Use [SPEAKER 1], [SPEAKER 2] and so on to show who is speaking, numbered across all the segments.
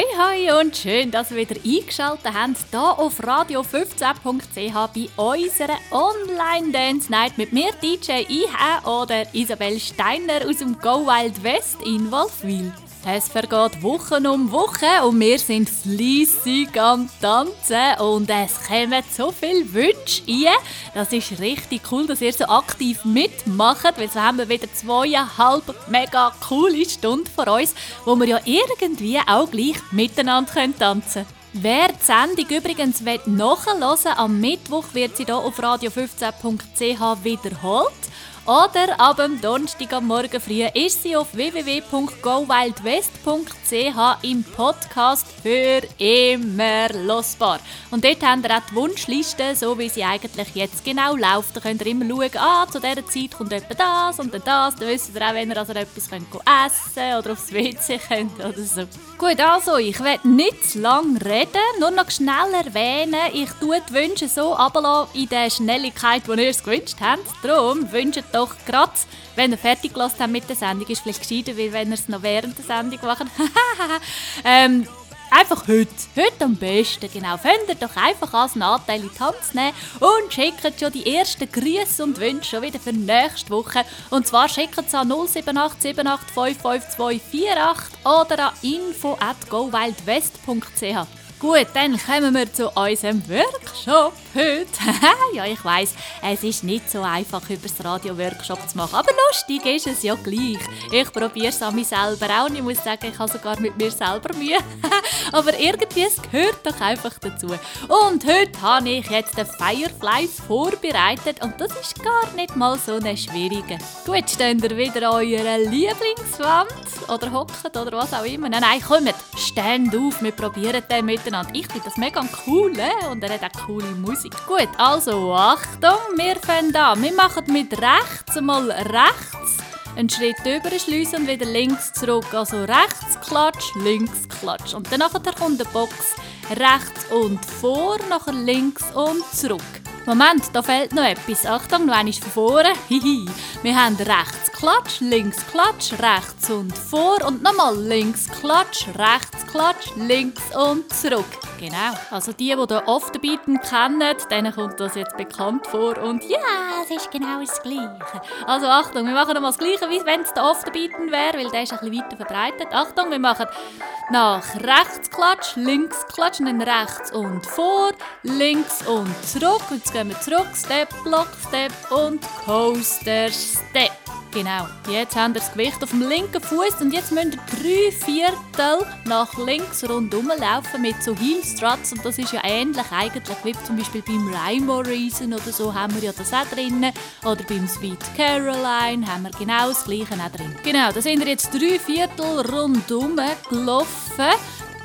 [SPEAKER 1] Hoi, hoi und schön, dass ihr wieder eingeschaltet habt hier auf radio15.ch bei unserer Online-Dance Night mit mir, DJ IH oder Isabel Steiner aus dem Go Wild West in Wolfwil. Es vergeht Wochen um Wochen und wir sind fleissig am Tanzen und es kommen so viele Wünsche ein. Das ist richtig cool, dass ihr so aktiv mitmacht, weil so haben wir wieder zweieinhalb mega coole Stunden vor uns, wo wir ja irgendwie auch gleich miteinander tanzen können. Wer die Sendung übrigens nachhören will, am Mittwoch wird sie hier auf radio15.ch wiederholt. Oder ab dem Donnerstag am Morgen früh ist sie auf www.gowildwest.ch im Podcast für immer losbar. Und dort habt ihr auch die Wunschliste, so wie sie eigentlich jetzt genau läuft. Da könnt ihr immer schauen, ah, zu dieser Zeit kommt etwa das und dann das. Dann wisst ihr auch, wenn ihr also etwas könnt essen oder aufs WC könnt oder so. Gut, also, ich werde nicht zu lange reden, nur noch schnell erwähnen, ich tue die Wünsche so in der Schnelligkeit, die ihr es gewünscht habt. Darum wünscht doch gerade, wenn ihr fertig gelassen habt mit der Sendung, ist vielleicht gescheiter, wie wenn ihr es noch während der Sendung macht. ähm, einfach heute. Heute am besten, genau. Könnt ihr doch einfach als Nachteil in die Hand nehmen und schickt schon die ersten Grüße und Wünsche schon wieder für nächste Woche. Und zwar schickt es an 07878552248 oder an info at gowildwest.ch. Gut, dann kommen wir zu unserem Workshop heute. ja, ich weiß, es ist nicht so einfach, über das Radio Workshop zu machen, aber lustig ist es ja gleich. Ich probiere es an mich selber auch und ich muss sagen, ich habe sogar mit mir selber Mühe. aber irgendwie, es gehört doch einfach dazu. Und heute habe ich jetzt den Fireflies vorbereitet und das ist gar nicht mal so eine schwierige. Gut, steht ihr wieder an eurer Lieblingswand oder hockt oder was auch immer. Nein, nein, kommt, stand auf, wir probieren den miteinander miteinander. Ich finde das mega cool äh? und er hat auch coole Musik. Gut, also Achtung, wir fangen an. Wir machen mit rechts mal rechts einen Schritt über schliessen und wieder links zurück. Also rechts klatsch, links klatsch. Und dann kommt der Box rechts und vor, nachher links und zurück. Moment, da fehlt noch etwas. Achtung, noch einmal von vorne. Wir haben rechts Klatsch, links Klatsch, rechts und vor und nochmal links Klatsch, rechts Klatsch, links und zurück. Genau. Also die, die den Afterbeaten kennen, denen kommt das jetzt bekannt vor. Und ja, es ist genau das Gleiche. Also Achtung, wir machen nochmal das Gleiche, wie wenn es der Afterbeaten wäre, weil der ist ein bisschen weiter verbreitet. Achtung, wir machen nach rechts Klatsch, links Klatsch, dann rechts und vor, links und zurück. Und jetzt gehen wir zurück, Step, Block, Step und Coaster, Step. Genau. Jetzt haben wir das Gewicht auf dem linken Fuß und jetzt müsst ihr drei Viertel nach links rundherum laufen mit so Heel und das ist ja ähnlich eigentlich wie zum Beispiel beim Rhyme Reason oder so haben wir ja das auch drin oder beim Sweet Caroline haben wir genau das gleiche auch drin. Genau, da sind wir jetzt drei Viertel rundherum gelaufen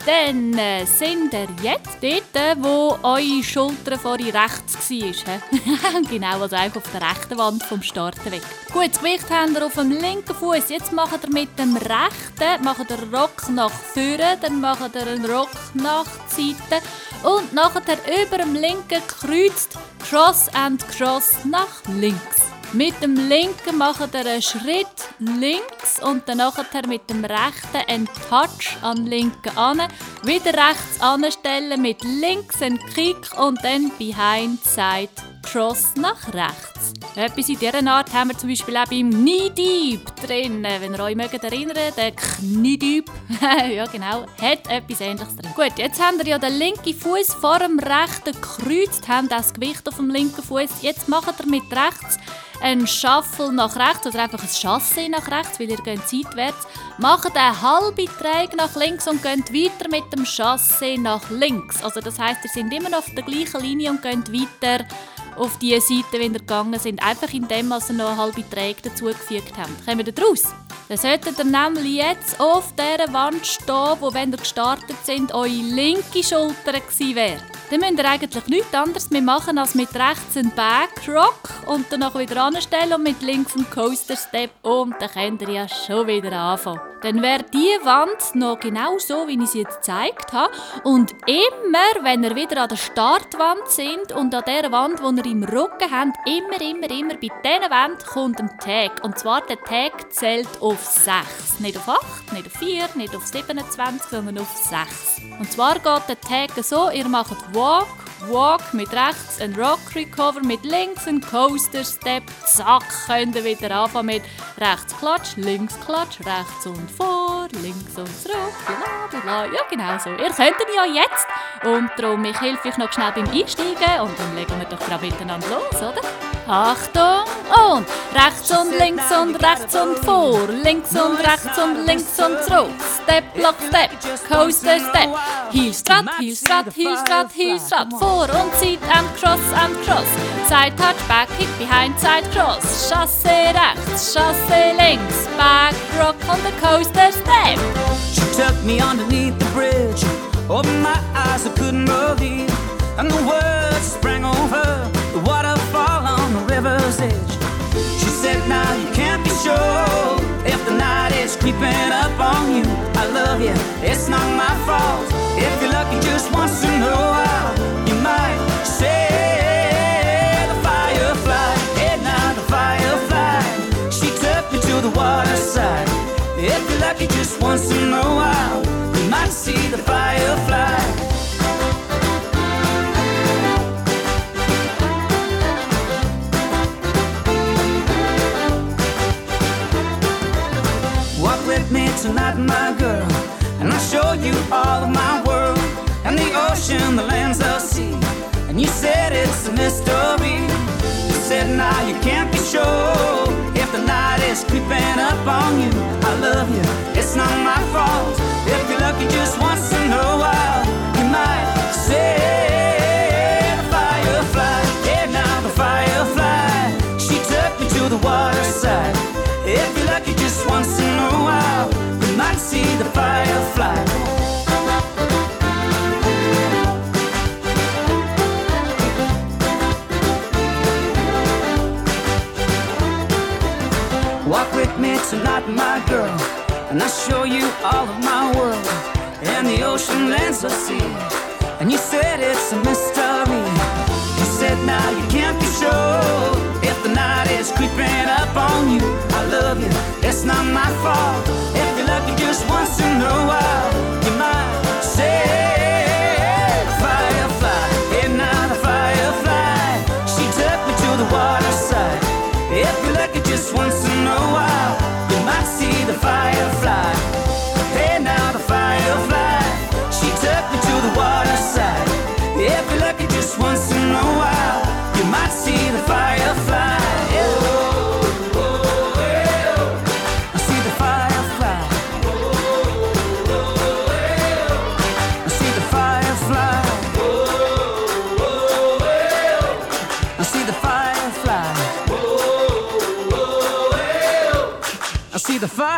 [SPEAKER 1] dann äh, sind ihr jetzt dort, äh, wo eure Schulter vorhin rechts war. genau, also einfach auf der rechten Wand vom Starten weg. Gut, das Gewicht habt ihr auf dem linken Fuß. Jetzt macht ihr mit dem rechten macht ihr Rock nach vorne, dann macht ihr einen Rock nach Seite und nachher über dem linken kreuzt Cross and Cross nach links. Mit dem linken macht ihr einen Schritt links und dann nachher mit dem rechten einen Touch an linken an. Wieder rechts anstellen mit links einen Kick und dann behind side cross nach rechts. Etwas in dieser Art haben wir zum Beispiel auch beim Knee Deep drin. Wenn ihr euch mögt erinnern, der Knie Deep, ja genau, hat etwas ähnliches drin. Gut, jetzt habt ihr ja den linken Fuß vor dem rechten gekreuzt, habt das Gewicht auf dem linken Fuß. Jetzt macht ihr mit rechts einen Shuffle nach rechts oder einfach ein Chassé nach rechts, weil ihr geht seitwärts. Macht einen halben Träg nach links und geht weiter mit dem Chassé nach links. Also das heißt, ihr seid immer noch auf der gleichen Linie und geht weiter auf die Seite, wenn ihr gegangen sind. Einfach indem ihr noch eine halbe Träge dazugefügt habt. Kommen wir daraus? Dann solltet ihr nämlich jetzt auf dieser Wand stehen, wo, wenn ihr gestartet sind, eure linke Schulter gewesen wäre. dann müsst ihr eigentlich nichts anderes mehr machen, als mit rechts einen Backrock und dann wieder anstellen und mit links einen Coaster Step und dann könnt ihr ja schon wieder anfangen. Dann wäre die Wand noch genau so, wie ich sie jetzt gezeigt habe. Und immer, wenn ihr wieder an der Startwand sind und an der Wand, die ihr im Rücken habt, immer, immer, immer bei dieser Wand kommt ein Tag. Und zwar der Tag zählt auf 6. Nicht auf 8, nicht auf 4, nicht auf 27, sondern auf 6. Und zwar geht der Tag so, ihr macht Walk, Walk mit rechts, ein Rock Recover mit links, ein Coaster Step, zack, könnt ihr wieder anfangen mit rechts Klatsch, links Klatsch, rechts und vor, links und zurück, bla bla Ja, genau so. Ihr könnt ihn ja jetzt. Und darum, ich helfe euch noch schnell beim Einsteigen und dann legen wir doch gerade miteinander los, oder? Achtung! Und rechts und links und rechts und vor, links und rechts und links und zurück, Step, Block, Step, Coaster Step, Heel Strat, Heel Strat, Heel Strat, Heel Strat, vor und zieht and cross and cross, Side touch, back kick, behind side cross, Chassé rechts, Chassé links, back rock on the coaster step.
[SPEAKER 2] She took me underneath the bridge, opened my eyes, I couldn't believe, and the words sprang over the waterfall on the river's edge. She said, Now you can't be sure if the night is creeping up on you. I love you, it's not my fault. If you're lucky just once in a while, once in a while, you might see the firefly. Walk with me tonight, my girl, and I'll show you all of my world and the ocean, the lands, the sea. And you said it's a mystery. You said now you can't be sure if the night is creeping up on you. I love you, it's not my fault. If you're lucky just once in a while, you might say the firefly. Yeah, now the firefly. She took me to the water side. If you're lucky just once in a while, you might see the firefly. Me tonight, my girl, and I'll show you all of my world and the ocean lands the sea. And you said it's a mystery. You said now you can't be sure if the night is creeping up on you. I love you, it's not my fault. If you're lucky just once in a while,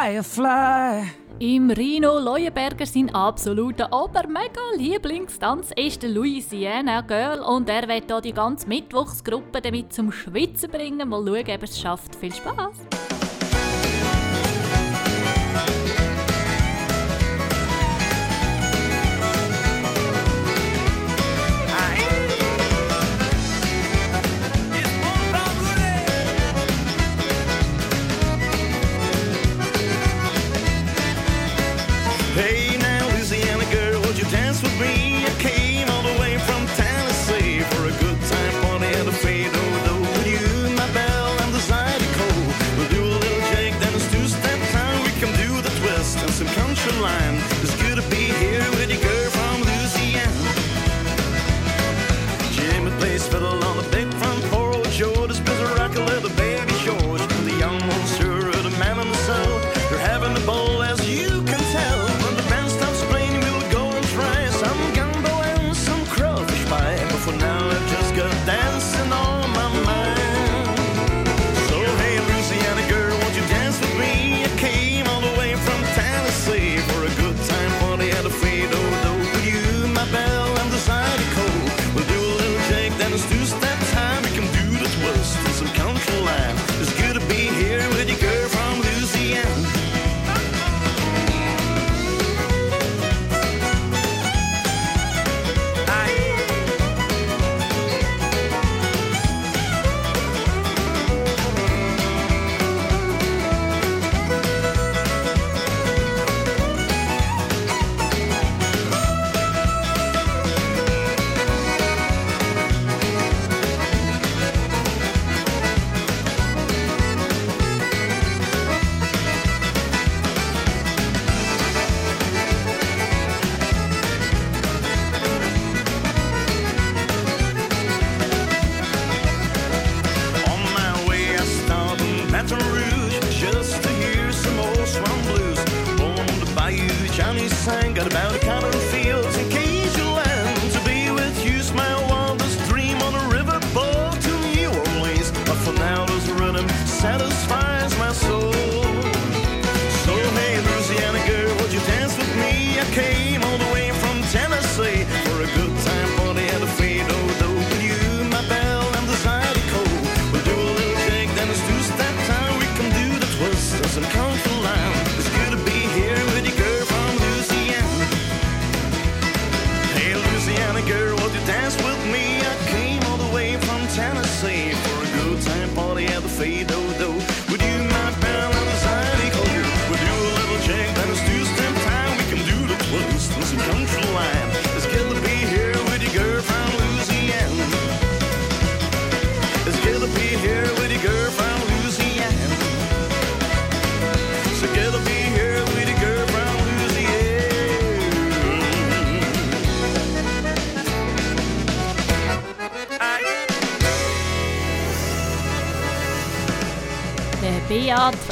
[SPEAKER 2] firefly.
[SPEAKER 1] Im Rino Leuenberger sein absoluter Obermega Lieblingstanz ist der Louisiana Girl und er wird hier die ganze Mittwochsgruppe damit zum Schwitzen bringen. Mal schauen, ob er es schafft. Viel Spaß!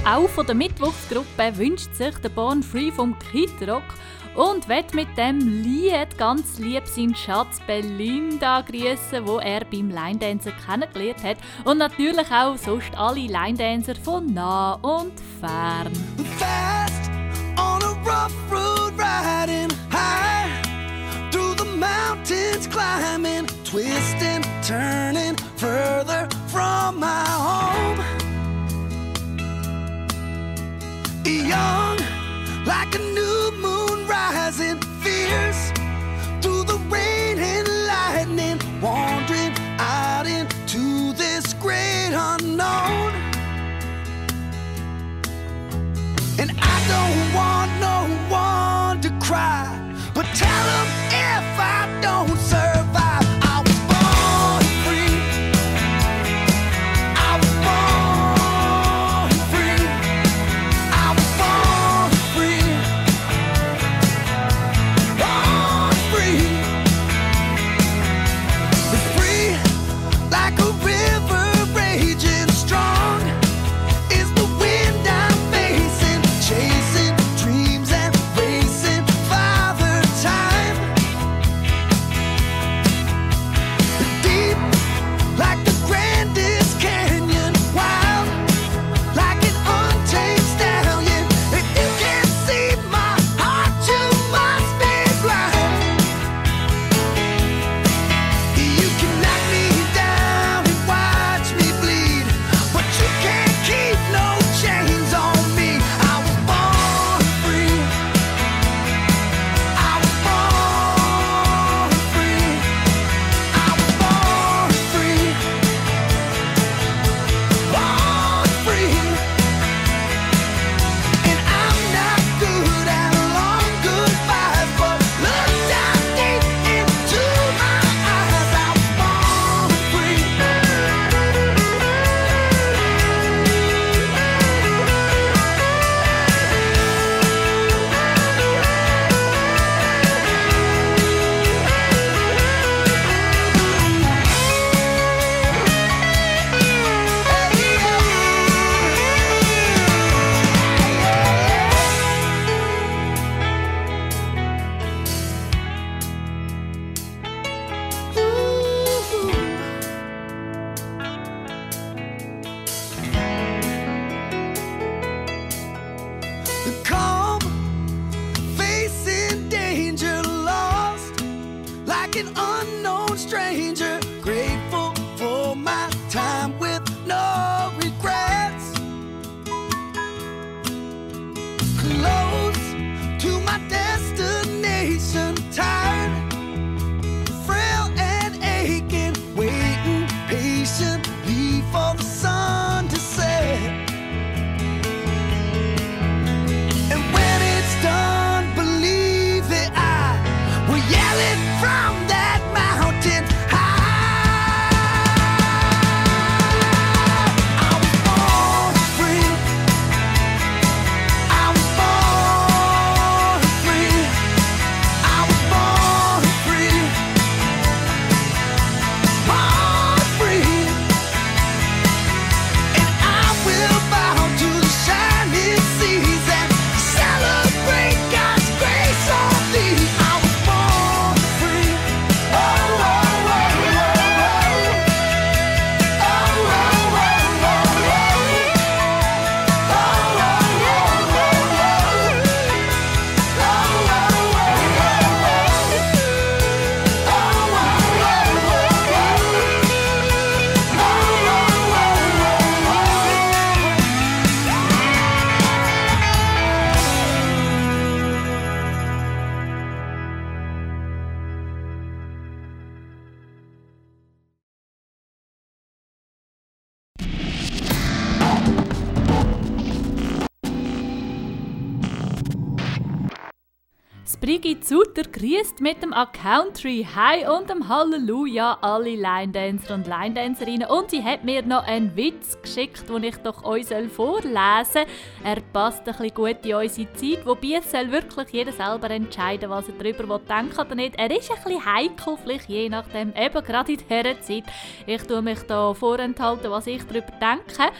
[SPEAKER 3] Auch von der Mittwochsgruppe wünscht sich der Born Free vom Kid Rock und wird mit dem Lied ganz lieb seinen Schatz Belinda grüßen, wo er beim Line Dancer kennengelernt hat. Und natürlich auch sonst alle Line Dancer von nah und
[SPEAKER 1] grüßt mit dem Accountry Hi und dem Halleluja alle Line-Dancer und Line-Dancerinnen und sie hat mir noch einen Witz geschickt, den ich doch euch vorlesen soll. Er passt ein bisschen gut in unsere Zeit, wobei es soll wirklich jeder selber entscheiden, was er darüber denken oder nicht. Er ist ein bisschen heikel, vielleicht je nachdem, eben gerade in dieser Zeit. Ich tue mich da vorenthalten, was ich darüber denke.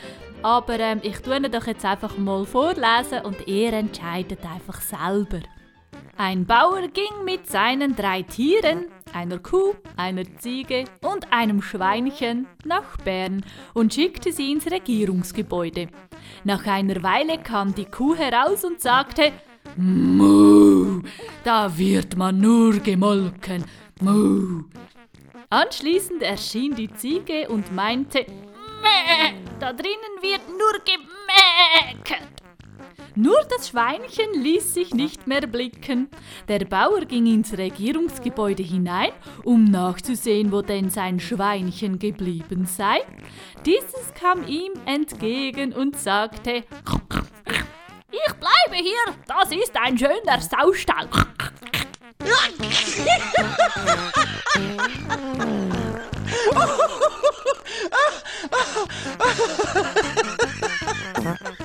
[SPEAKER 1] Aber ähm, ich tue ihn doch jetzt einfach mal vorlesen und ihr entscheidet einfach selber. Ein Bauer ging mit seinen drei Tieren, einer Kuh, einer Ziege und einem Schweinchen, nach Bern und schickte sie ins Regierungsgebäude. Nach einer Weile kam die Kuh heraus und sagte, Muh, da wird man nur gemolken. Muh. Anschließend erschien die Ziege und meinte, Mäh, da drinnen wird nur gemäkert. Nur das Schweinchen ließ sich nicht mehr blicken. Der Bauer ging ins Regierungsgebäude hinein, um nachzusehen, wo denn sein Schweinchen geblieben sei. Dieses kam ihm entgegen und sagte, ich bleibe hier, das ist ein schöner Saustall.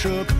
[SPEAKER 4] truck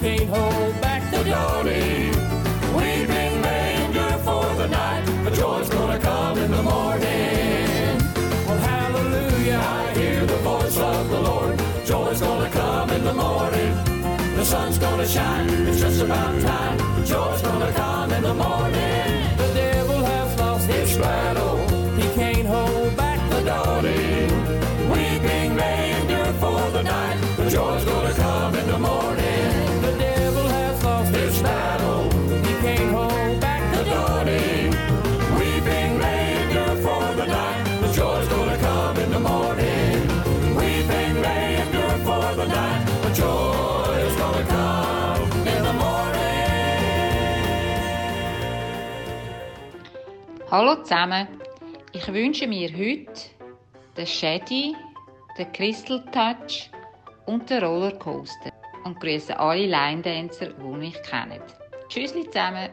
[SPEAKER 5] can't hold back the dawning. For the night, joy's gonna come in the morning. Hallelujah, I hear the voice of the Lord. Joy's gonna come in the morning. The sun's gonna shine, it's just about time. Joy's gonna come in the morning. The devil has lost his battle, he can't hold back the dawning. We've for the night, The joy's gonna
[SPEAKER 6] Hallo zusammen, ich wünsche mir heute den Shady, den Crystal Touch und den Rollercoaster und grüße alle Line Dancer, die mich kennen. Tschüss zusammen!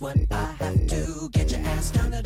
[SPEAKER 7] what I have to. Get your ass down to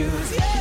[SPEAKER 7] shoes. Yeah.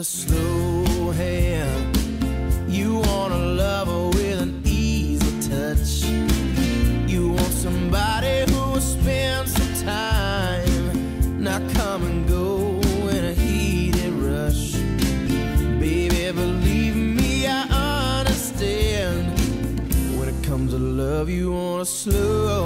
[SPEAKER 7] a
[SPEAKER 8] slow hand. You want a lover with an easy touch. You want somebody who will spend some time, not come and go in a heated rush. Baby, believe me, I understand. When it comes to love, you want a slow.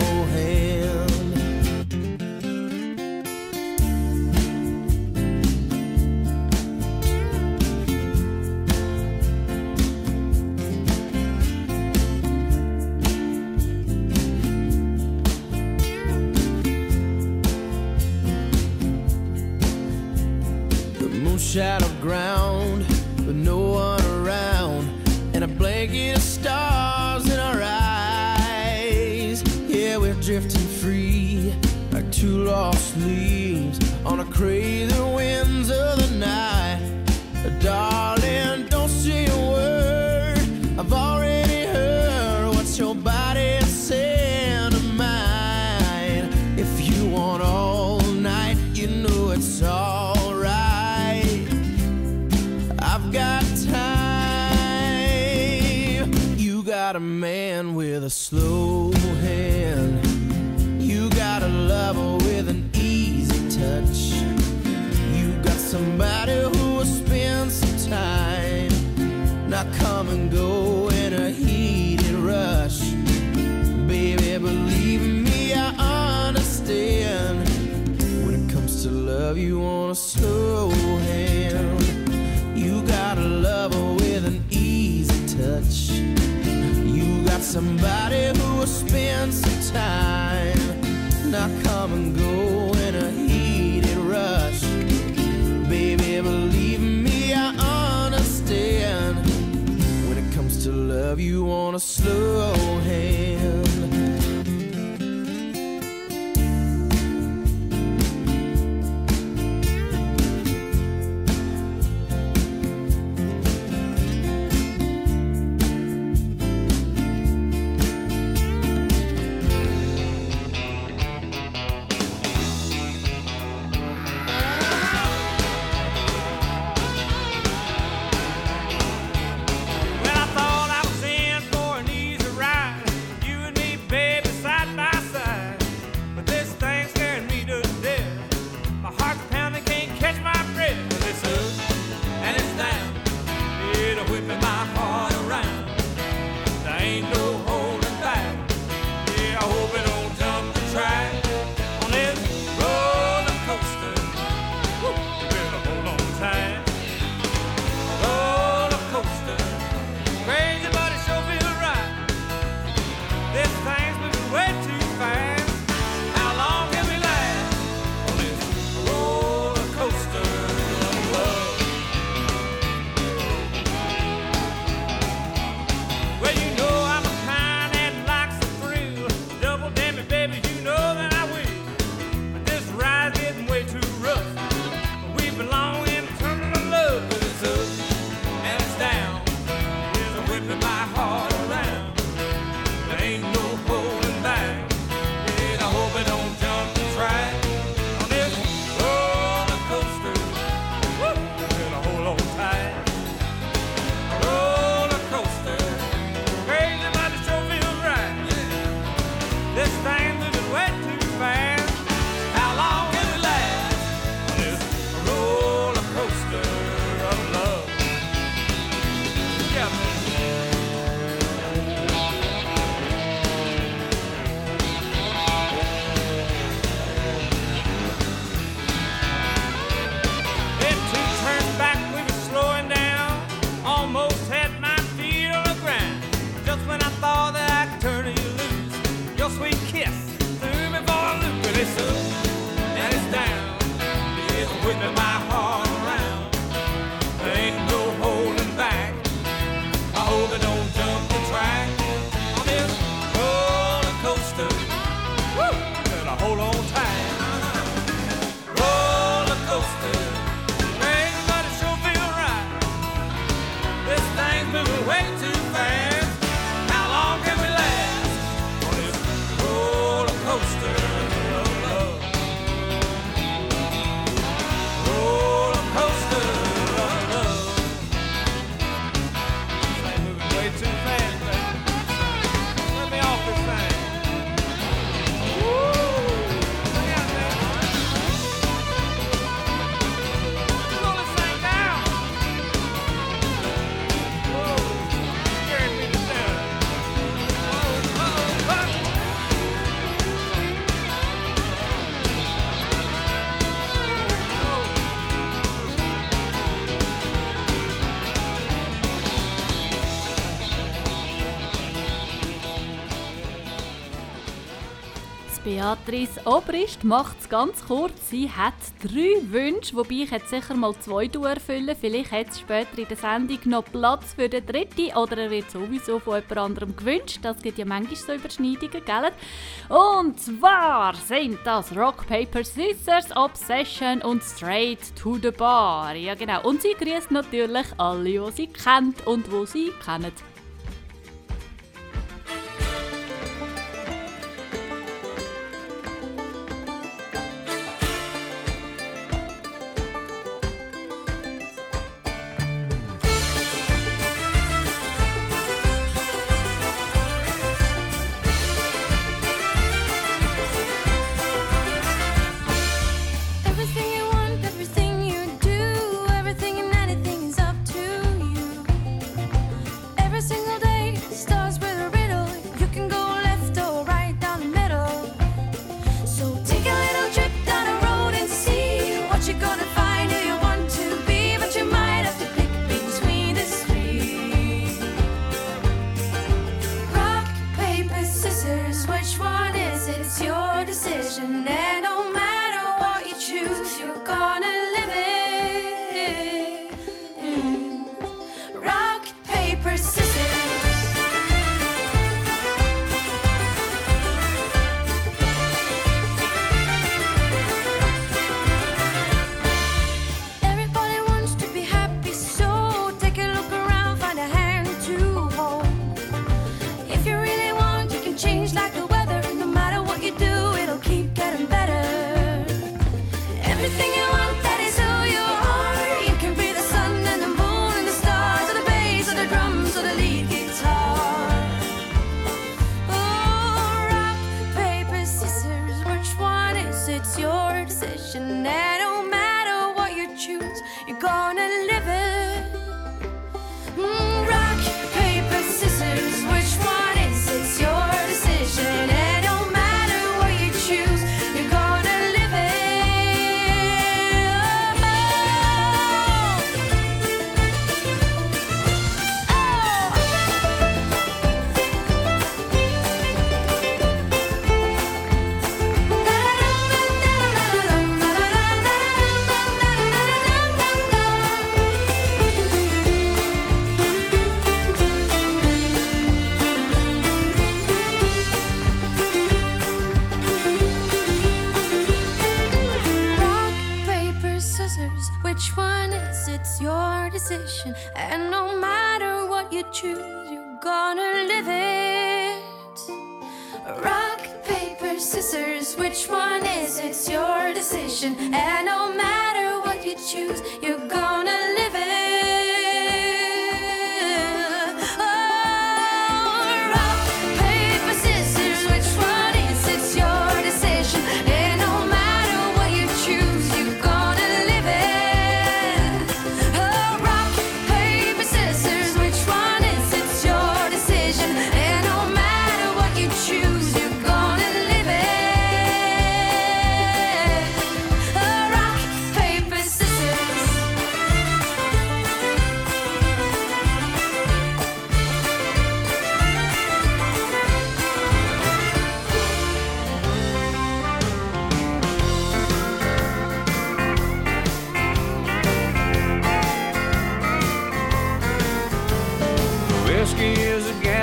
[SPEAKER 9] Beatrice Obrist macht es ganz kurz. Sie hat drei Wünsche, wobei ich jetzt sicher mal zwei erfüllen. Vielleicht hat es später in der Sendung noch Platz für den dritten oder er wird sowieso von jemand anderem gewünscht. Das gibt ja manchmal so Überschneidungen, gell? Und zwar sind das Rock, Paper, Scissors, Obsession und Straight to the Bar. Ja genau. Und sie grüßt natürlich alle, die sie kennt und wo sie kennen.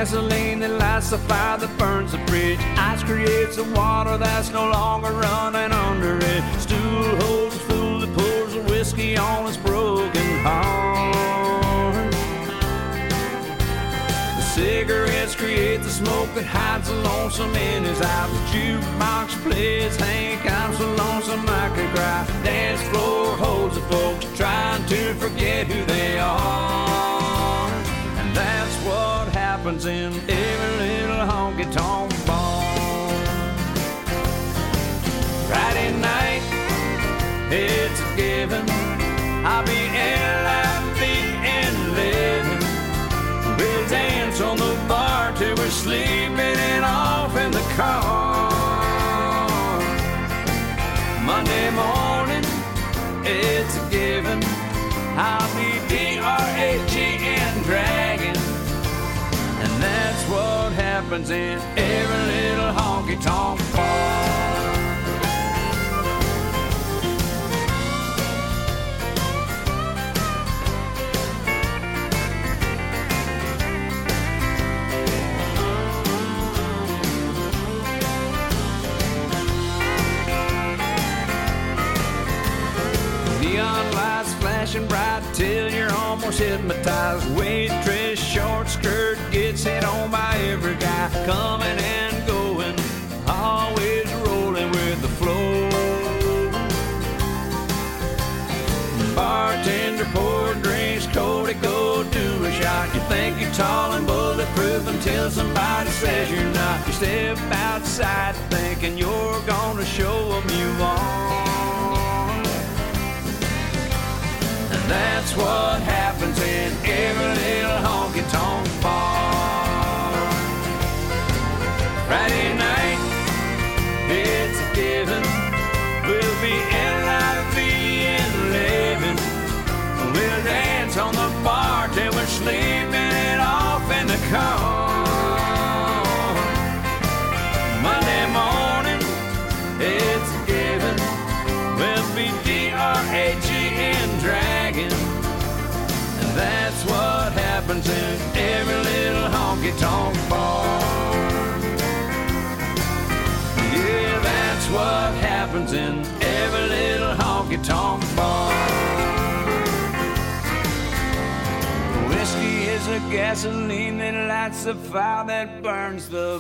[SPEAKER 8] Gasoline that lights the fire that burns the bridge. Ice creates the water that's no longer running under it. Stool holds the fool that pours the whiskey on his broken heart. The cigarettes create the smoke that hides the lonesome in his eyes. The jukebox plays Hank, I'm so lonesome I could cry. Dance floor holds the folks trying to forget who they are. Happens in every little honky tonk bar. Friday night, it's a given. I'll be L.I.V. and living. We'll dance on the bar till we're sleeping and off in the car. Monday morning, it's a given. I'll be happens in every little honky tonk bar. bright till you're almost hypnotized. Waitress, short skirt, gets hit on by every guy. Coming and going, always rolling with the flow. Bartender pour drinks, Cody, go do a shot. You think you're tall and bulletproof until somebody says you're not. You step outside thinking you're gonna show them you are. And that's what happens in every little honky tonk bar. Friday night, it's what happens in every little honky tonk bar. Whiskey is a gasoline that lights the fire that burns the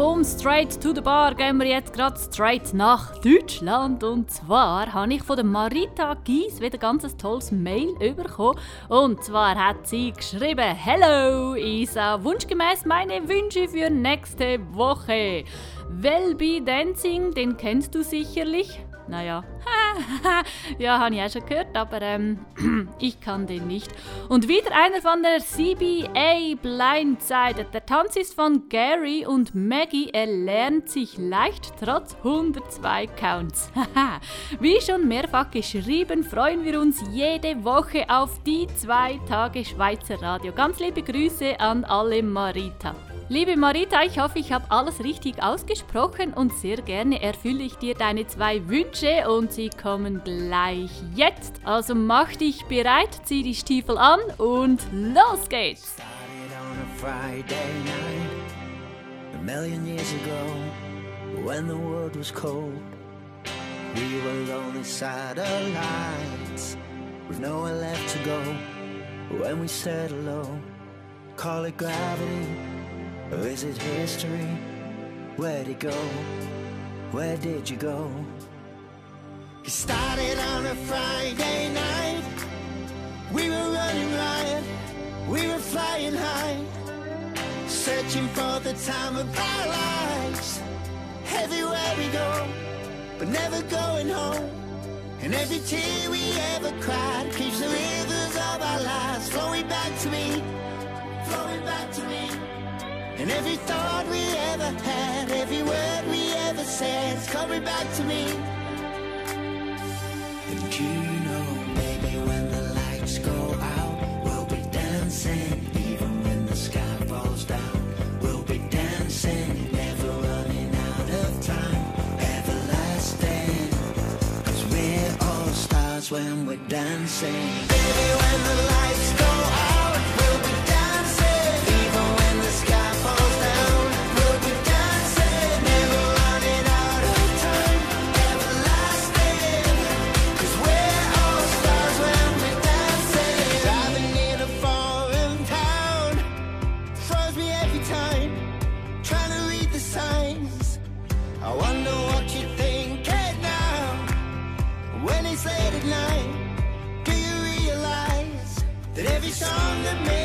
[SPEAKER 1] Vom Straight to the Bar gehen wir jetzt gerade straight nach Deutschland. Und zwar habe ich von der Marita Gies wieder ganz ein tolles Mail bekommen. Und zwar hat sie geschrieben: Hello Isa, wunschgemäß meine Wünsche für nächste Woche. Welby Dancing, den kennst du sicherlich. Naja, ja, habe ich auch schon gehört, aber ähm, ich kann den nicht. Und wieder einer von der CBA Blindsided. Der Tanz ist von Gary und Maggie. Er lernt sich leicht trotz 102 Counts. Wie schon mehrfach geschrieben, freuen wir uns jede Woche auf die zwei Tage Schweizer Radio. Ganz liebe Grüße an alle Marita. Liebe Marita, ich hoffe, ich habe alles richtig ausgesprochen und sehr gerne erfülle ich dir deine zwei Wünsche und sie kommen gleich jetzt. Also mach dich bereit, zieh die Stiefel an und los geht's!
[SPEAKER 3] Started or is it history? Where'd it go? Where did you go? It started on a Friday night. We were running riot. We were flying high, searching for the time of our lives. Everywhere we go, but never going home. And every tear we ever cried keeps the rivers of our lives flowing back to me, flowing back to me. And every thought we ever had, every word we ever said, is coming back to me. And you know, baby, when the lights go out, we'll be dancing. Even when the sky falls down, we'll be dancing. Never running out of time, everlasting. Cause we're all stars when we're dancing. Baby, when the lights that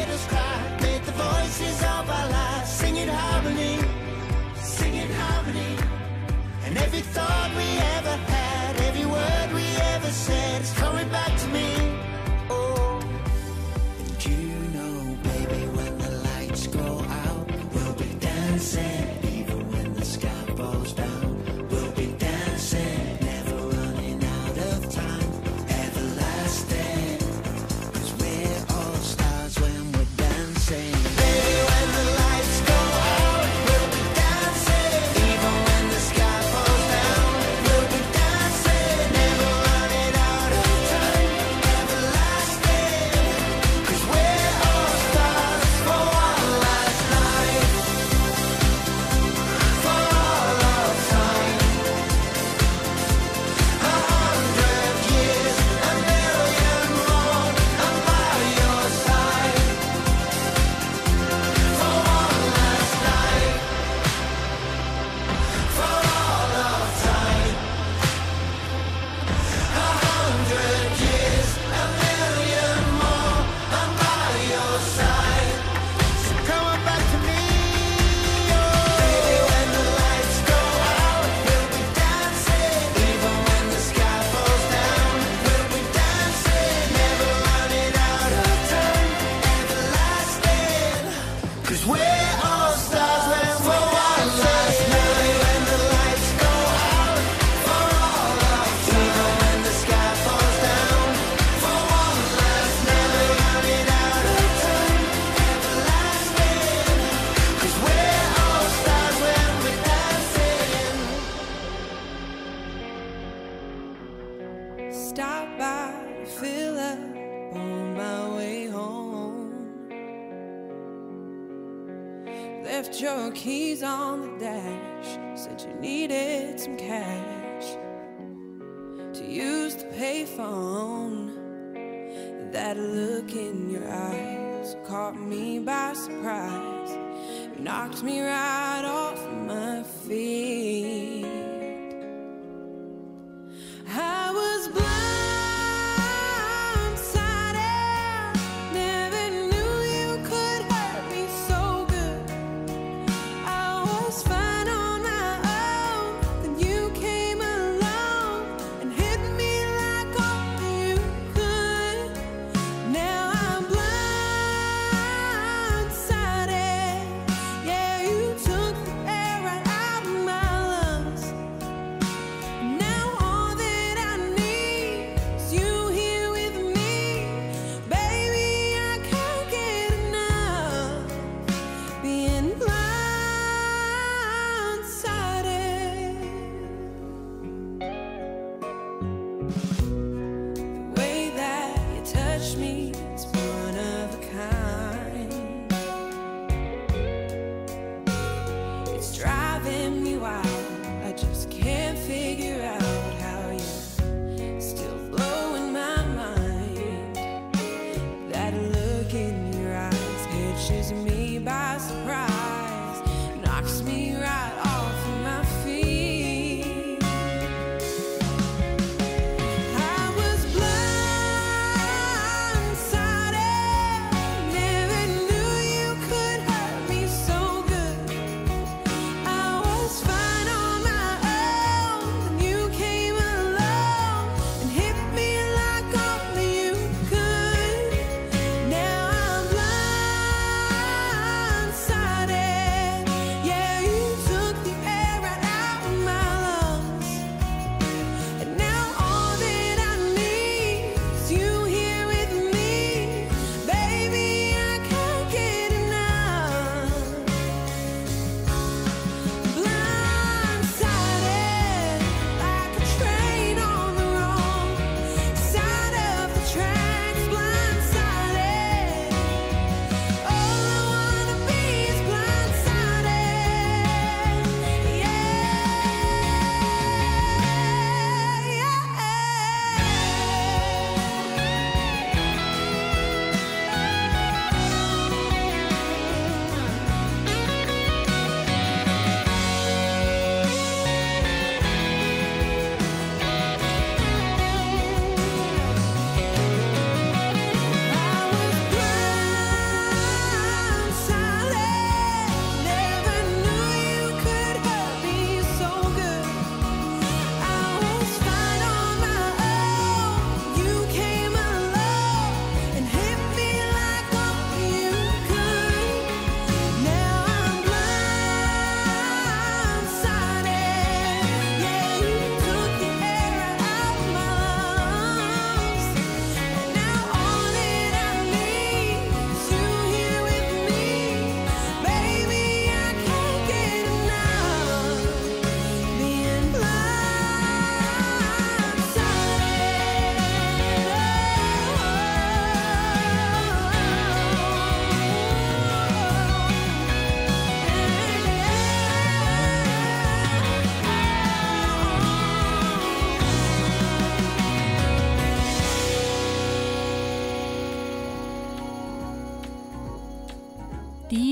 [SPEAKER 3] to me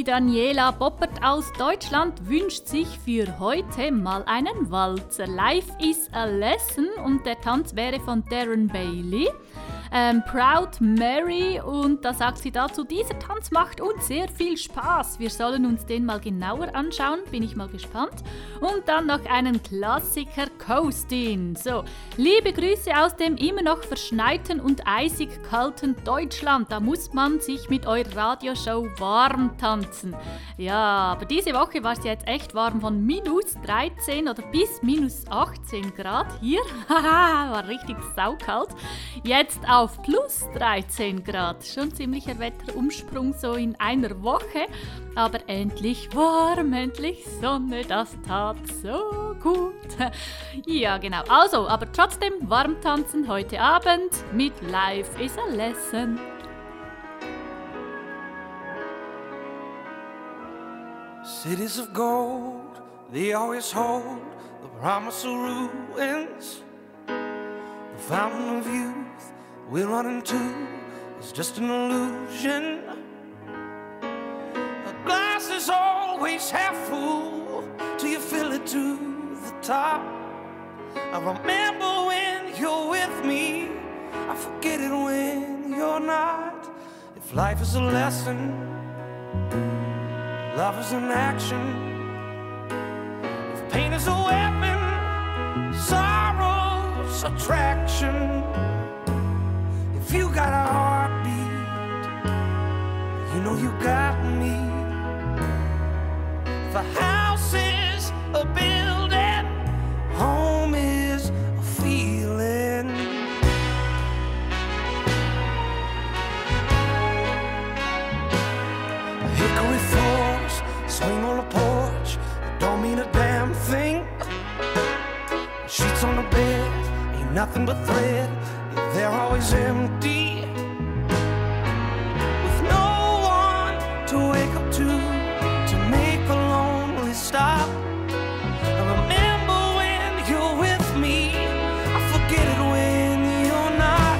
[SPEAKER 1] Die Daniela Boppert aus Deutschland wünscht sich für heute mal einen Walzer. Life is a Lesson und der Tanz wäre von Darren Bailey ähm, Proud Mary und da sagt sie dazu, dieser Tanz macht uns sehr viel Spaß. Wir sollen uns den mal genauer anschauen, bin ich mal gespannt. Und dann noch einen Klassiker Coastin. So, liebe Grüße aus dem immer noch verschneiten und eisig kalten Deutschland. Da muss man sich mit eurer Radioshow warm tanzen. Ja, aber diese Woche war es jetzt echt warm von minus 13 oder bis minus 18 Grad hier. Haha, war richtig saukalt. Jetzt auch auf plus 13 Grad. Schon ziemlicher Wetterumsprung so in einer Woche. Aber endlich warm, endlich Sonne, das tat so gut. Ja, genau. Also, aber trotzdem warm tanzen heute Abend mit Life is a Lesson.
[SPEAKER 10] Cities of gold, they always hold the promise of ruins. The fountain of youth we run into is just an illusion. A glass is always half full till you fill it to the top. I remember when you're with me, I forget it when you're not. If life is a lesson, Love is an action. If pain is a weapon, sorrow's attraction. You got a heartbeat, you know you got me. If a house is a building, home is a feeling. Hickory floors, swing on the porch, don't mean a damn thing. Sheets on the bed, ain't nothing but thread, they're always empty. With no one to wake up to, to make a lonely stop. I remember when you're with me, I forget it when you're not.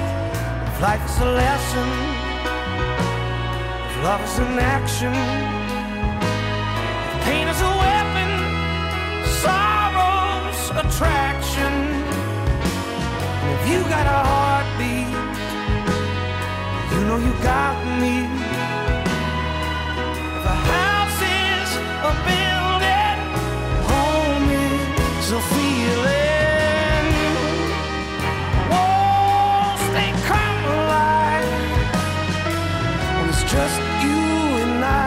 [SPEAKER 10] If life is a lesson, if love is an action, know you got me. If a house is a building, home is a feeling. Walls they come alive when it's just you and I.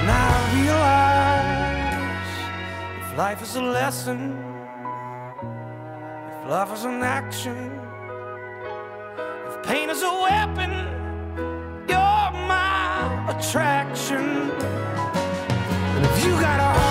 [SPEAKER 10] And I realize if life is a lesson, if love is an action, pain is a weapon, you're my attraction. And if you got a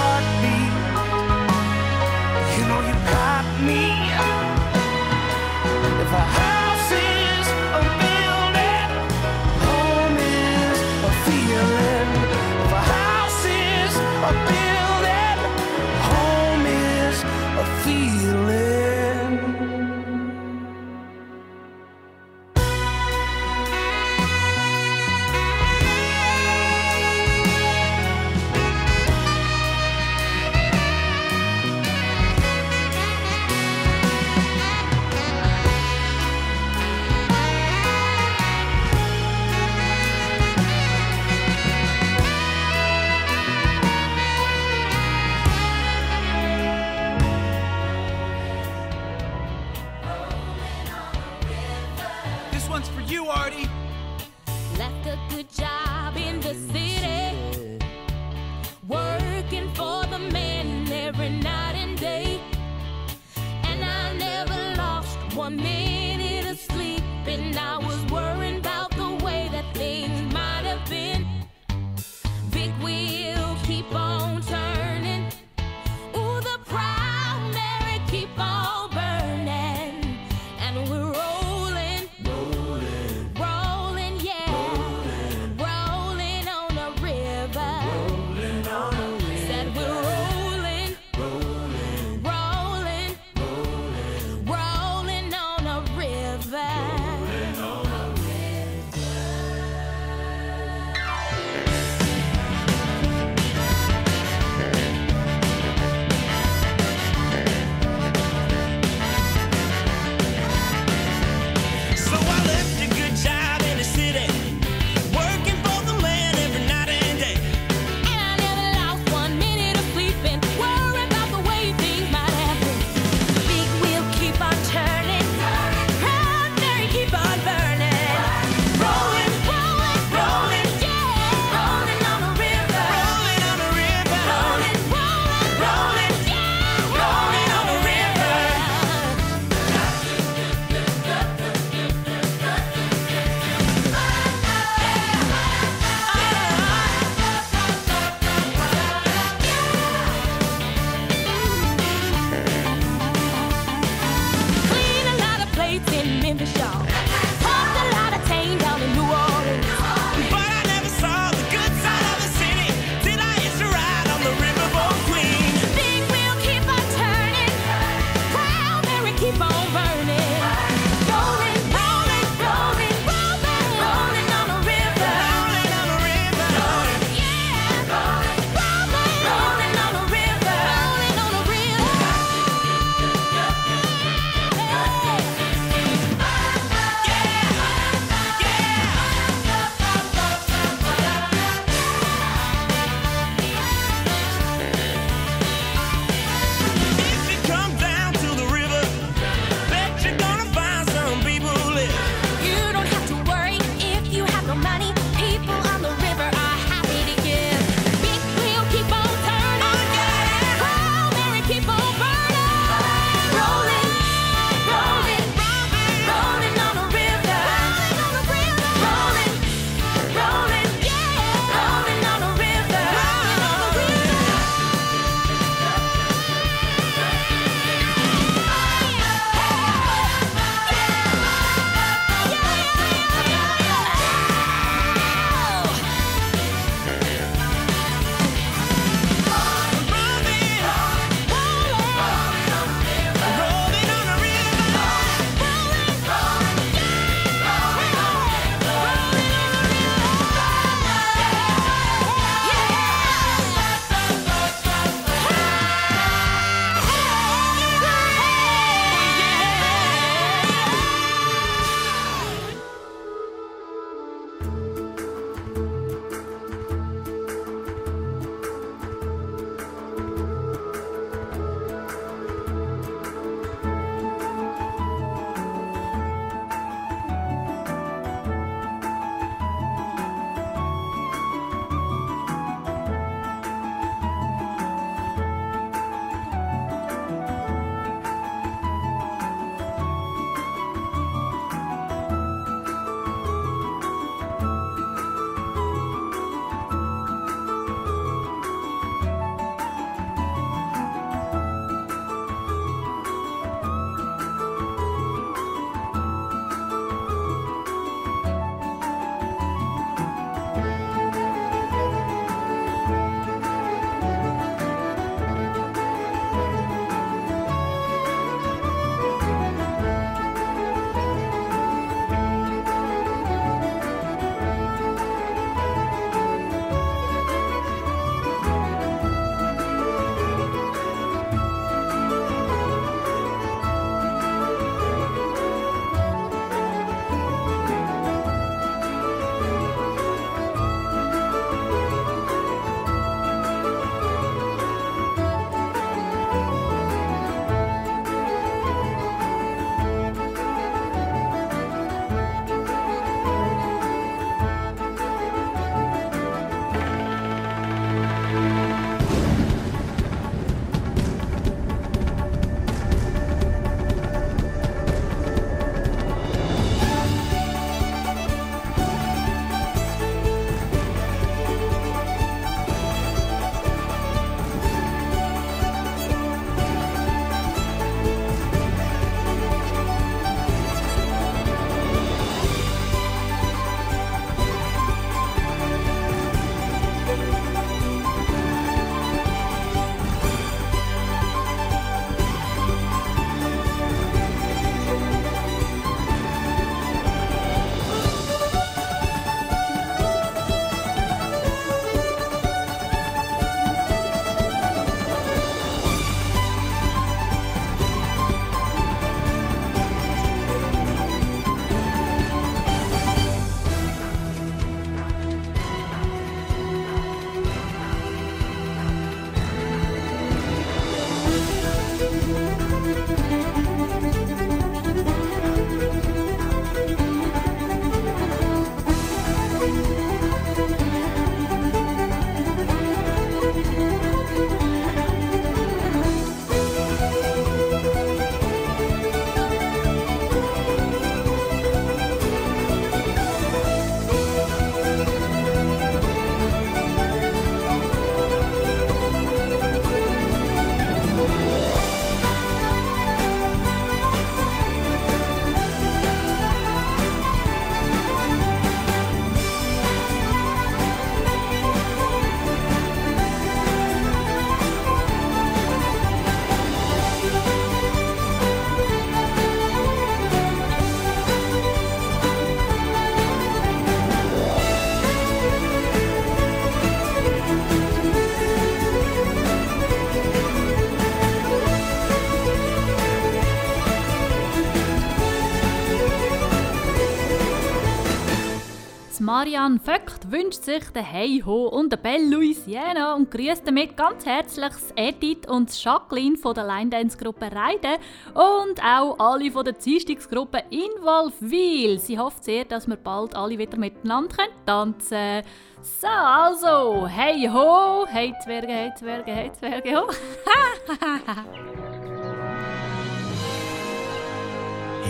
[SPEAKER 1] Marianne Vöckt wünscht sich den Heiho und den Belle Louisiana und grüßt damit ganz herzlich Edith und Jacqueline von der Line Dance Gruppe Reiden und auch alle von der Ziehstücksgruppe Dienstagsgruppe Involville. Sie hofft sehr, dass wir bald alle wieder miteinander tanzen können. So, also, Heiho! hey Zwerge, hey Zwerge, hey Zwerge, ho.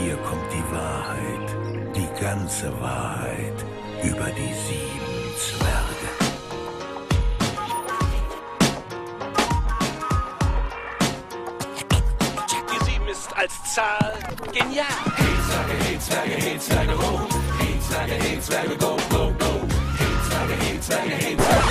[SPEAKER 11] Hier kommt die Wahrheit, die ganze Wahrheit über die sieben Zwerge.
[SPEAKER 12] Die sieben ist als Zahl genial. Hezwerge, Hezwerge, Hezwerge hoch. Hezwerge, Hezwerge go, go, go.
[SPEAKER 13] Hezwerge,
[SPEAKER 14] Hezwerge, Hezwerge.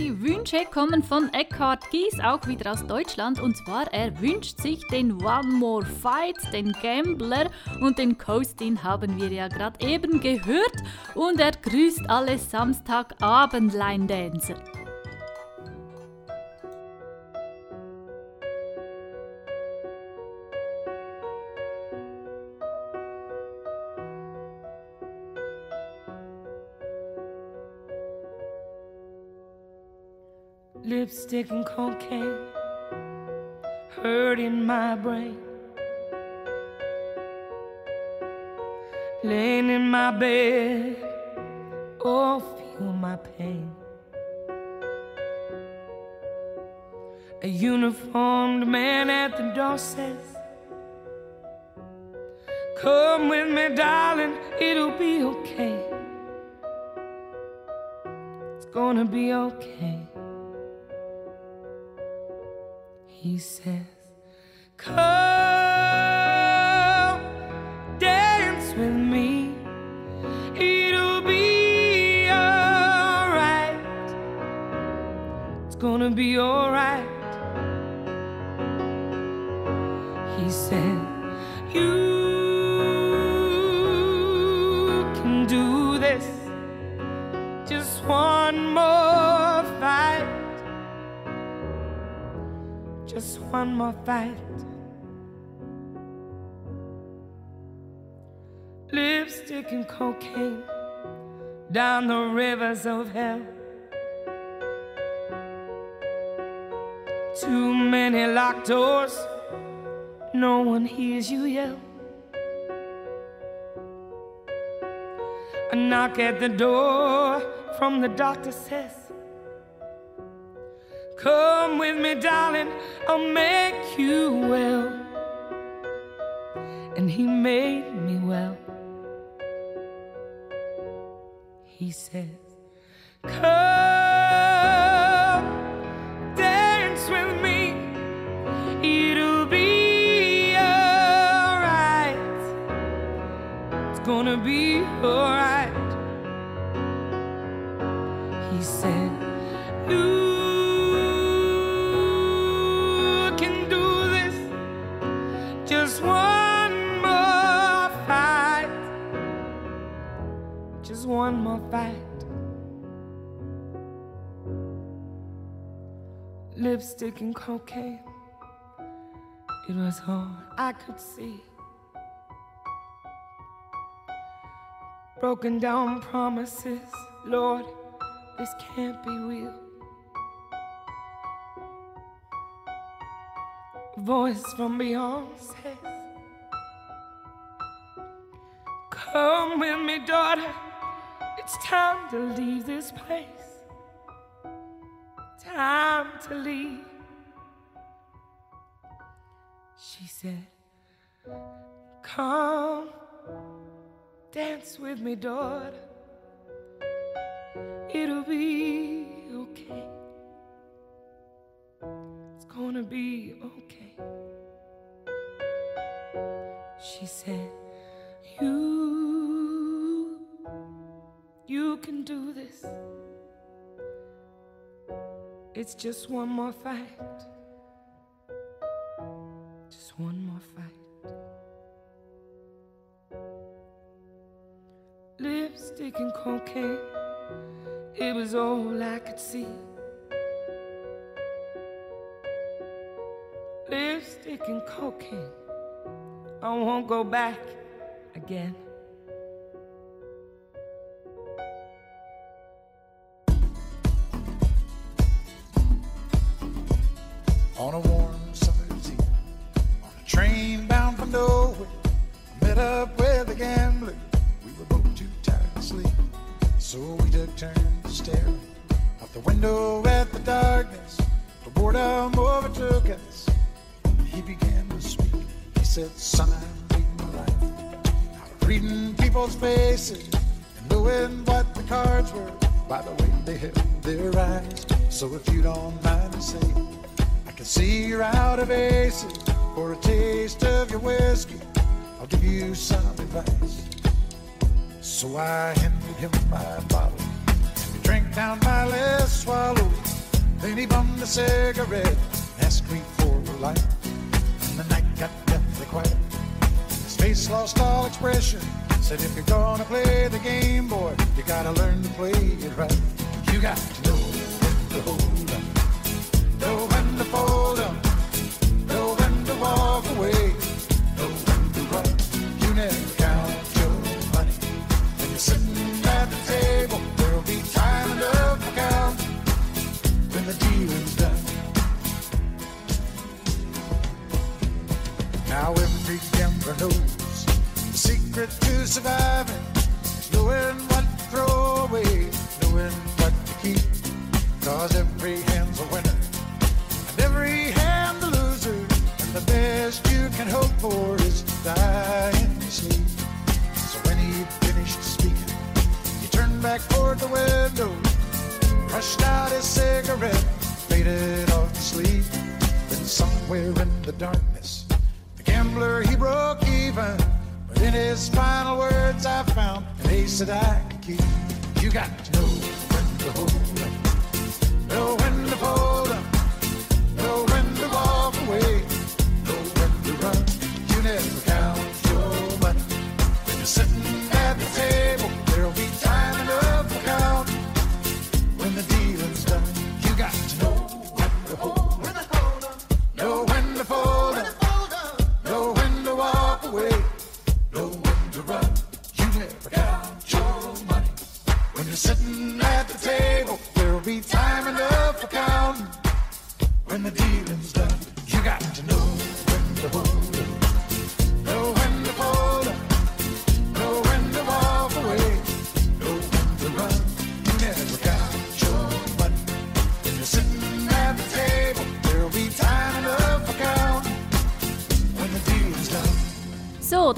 [SPEAKER 14] Zwei Wünsche kommen von Eckhard Gies, auch wieder aus Deutschland. Und zwar, er wünscht sich den One More Fight, den Gambler und den Coastin haben wir ja gerade eben gehört. Und er grüßt alle Samstagabend-Line-Dancer.
[SPEAKER 7] Lipstick and cocaine hurting my brain. Laying in my bed, oh, feel my pain. A uniformed man at the door says, Come with me, darling, it'll be okay. It's gonna be okay. He says, Come dance with me. It'll be alright. It's gonna be alright. He said, You can do this. Just one more Just one more fight. Lipstick and cocaine down the rivers of hell. Too many locked doors, no one hears you yell. A knock at the door from the doctor says, Come with me, darling, I'll make you well. And he made me well. He says, Come dance with me, it'll be alright. It's gonna be alright. He said, You Just one more fight. Just one more fight. Lipstick and cocaine. It was all I could see. Broken down promises, Lord, this can't be real. Voice from beyond Come with me, daughter.
[SPEAKER 15] It's time to leave this place. Time to leave. She said, Come, dance with me, daughter. It'll be okay. It's gonna be okay. can do this. It's just one more fight. Just one more fight. Lipstick and cocaine, it was all I could see. Lipstick and cocaine, I won't go back again.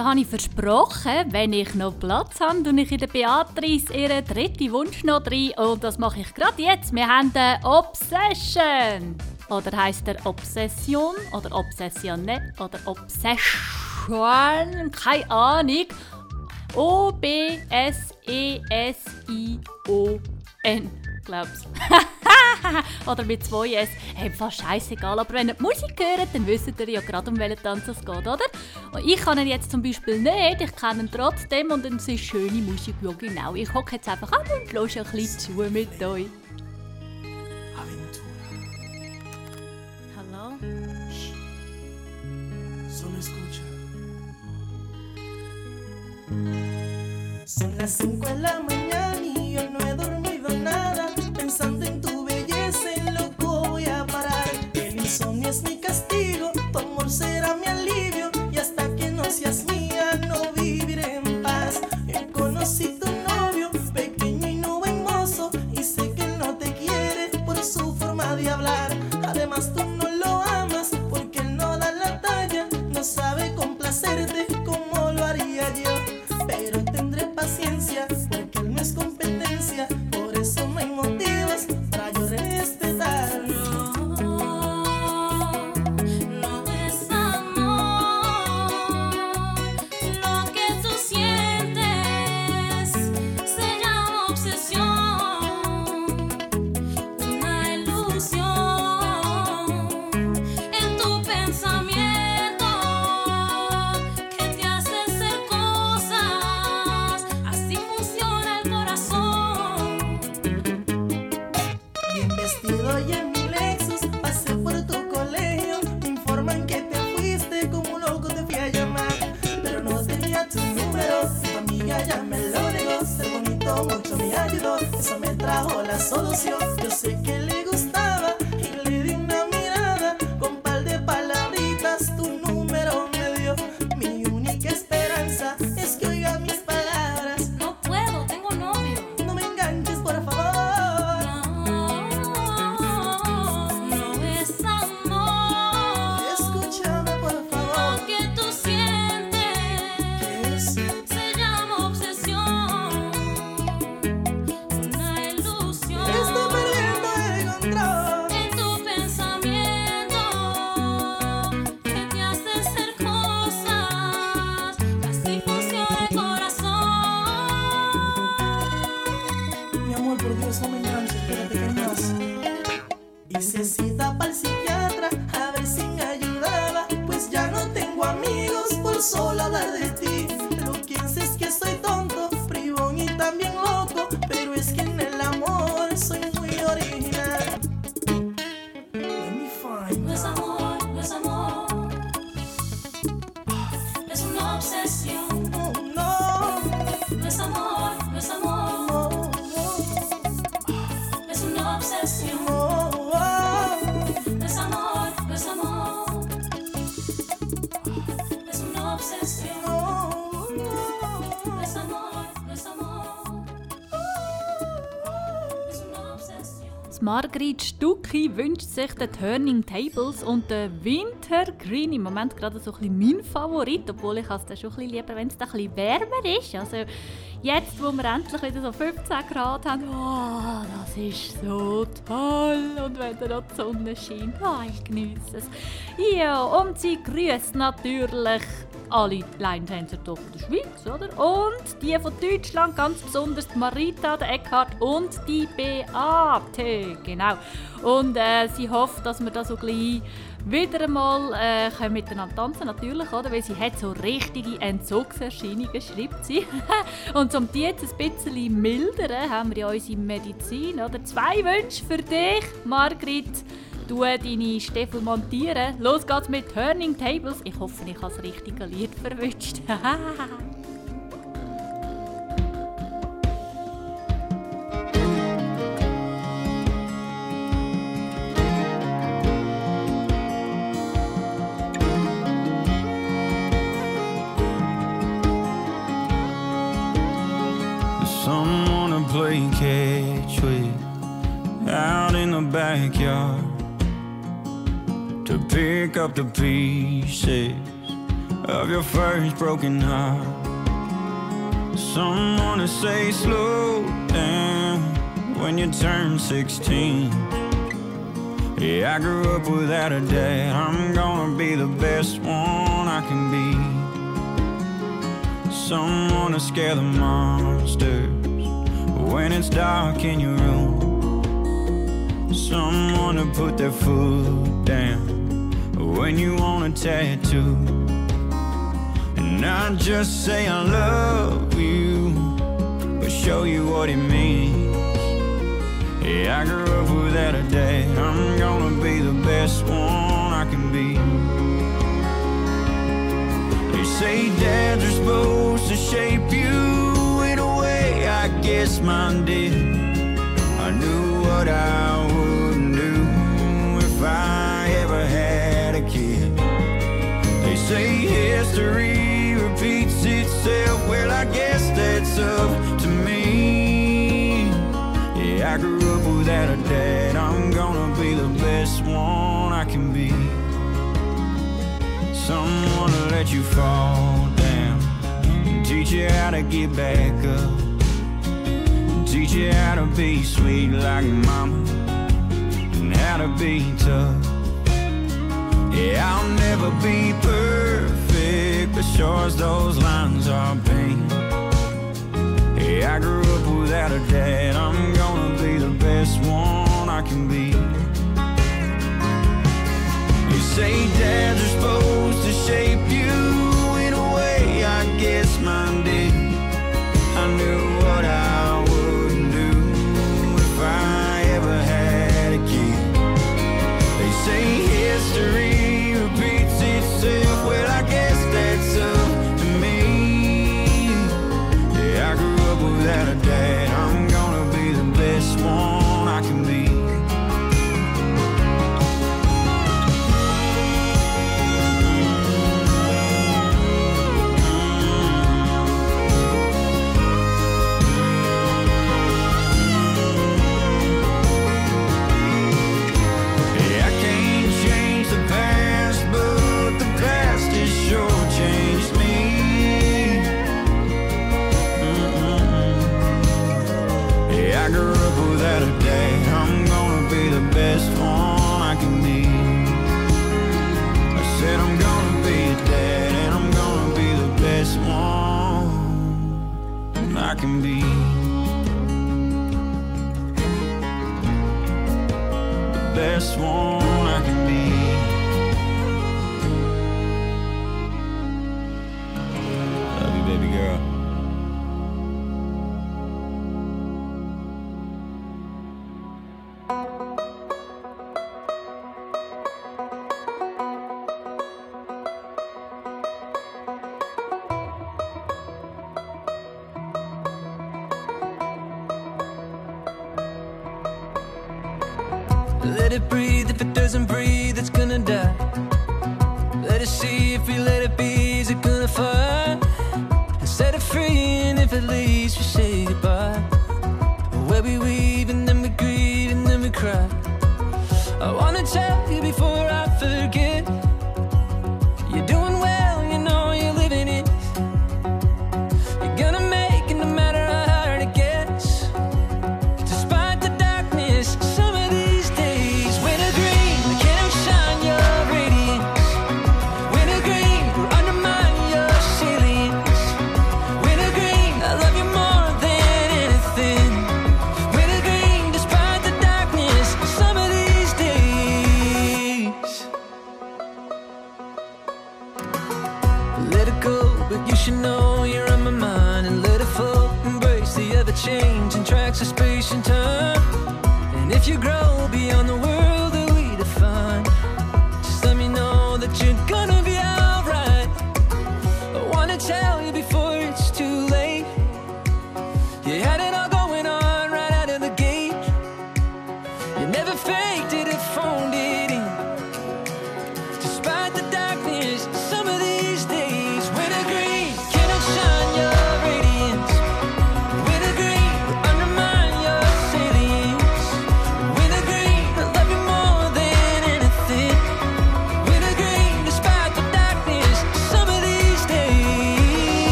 [SPEAKER 1] da habe ich versprochen, wenn ich noch Platz habe, tue ich in der Beatrice ihren dritten Wunsch noch rein. Und das mache ich gerade jetzt. Wir haben eine Obsession. Oder heißt der Obsession oder Obsessionne oder Obsession? Keine Ahnung. O-B-S-E-S-I-O-N, glaub's. oder mit zwei S. Hey, fast scheißegal, aber wenn ihr die Musik hört, dann wisst ihr ja gerade, um welchen Tanz es geht, oder? Und ich kann ihn jetzt zum Beispiel nicht, ich kenne ihn trotzdem und es ist schöne Musik, ja genau. Ich hocke jetzt einfach an und höre ein bisschen zu mit euch.
[SPEAKER 16] Hallo? Solo escucha.
[SPEAKER 17] Son las 5 de la mañana.
[SPEAKER 1] Margrit Stucki wünscht sich den Turning Tables und den Wintergreen. Im Moment gerade so ein bisschen mein Favorit, obwohl ich es dann schon ein bisschen lieber, wenn es ein bisschen wärmer ist. Also jetzt, wo wir endlich wieder so 15 Grad haben, oh, das ist so toll. Und wenn dann noch die Sonne scheint, oh, ich genieße es. Ja, und sie grüßt natürlich alle von der Schweiz, oder? Und die von Deutschland, ganz besonders Marita, der Eckhard und die Beate, genau. Und äh, sie hofft, dass wir da so gleich wieder einmal äh, können miteinander tanzen natürlich, oder? Weil sie hat so richtige Entzugserscheinungen, schreibt sie. und um die jetzt ein bisschen mildern, haben wir ja unsere Medizin, oder? Zwei Wünsche für dich, Margrit. Du deine Stiefel montieren. Los geht's mit Turning Tables. Ich hoffe, ich habe das richtige Lied verwünscht.
[SPEAKER 18] backyard to pick up the pieces of your first broken heart. Someone to say slow down when you turn 16. Yeah, I grew up without a dad. I'm gonna be the best one I can be. Someone to scare the monsters when it's dark in your room. Someone to put their foot down when you want a tattoo. And not just say I love you, but show you what it means. Yeah, I grew up without a dad. I'm gonna be the best one I can be. They say dads are supposed to shape you in a way I guess mine did. I knew what I say history repeats itself. Well, I guess that's up to me. Yeah, I grew up without a dad. I'm gonna be the best one I can be. Someone to let you fall down, and teach you how to get back up, teach you how to be sweet like mama, and how to be tough. Yeah, I'll never be perfect, sure as those lines are pain. Yeah, I grew up without a dad. I'm gonna be the best one I can be. They say dads are supposed to shape you in a way I guess mine did. I knew what I wouldn't do if I ever had a kid. They say history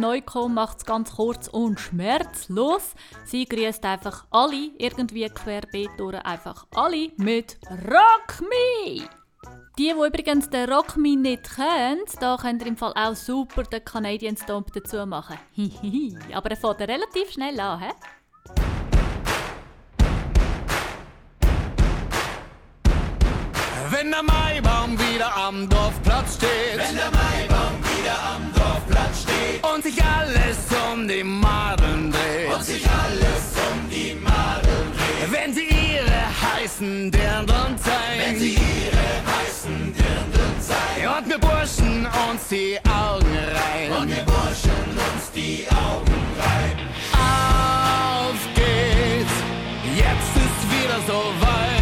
[SPEAKER 1] Neukomm macht es ganz kurz und schmerzlos. Sie grüßt einfach alle, irgendwie querbeet oder einfach alle mit Rock Me! Die, die übrigens den Rock Me nicht kennen, da könnt ihr im Fall auch super den Canadian Stomp dazu machen. Aber er fährt relativ schnell an, hä?
[SPEAKER 8] Wenn der Maibaum wieder am Dorfplatz steht.
[SPEAKER 2] Wenn der Maibaum
[SPEAKER 8] und sich alles um die Maden dreht.
[SPEAKER 2] Und sich alles um die Maden dreht.
[SPEAKER 8] Wenn sie ihre heißen Dirndln zeigen.
[SPEAKER 2] Wenn sie ihre heißen Dirndln zeigen.
[SPEAKER 8] Und wir Burschen uns die Augen rein.
[SPEAKER 2] Und wir Burschen uns die Augen rein.
[SPEAKER 8] Auf geht's, jetzt ist wieder so weit.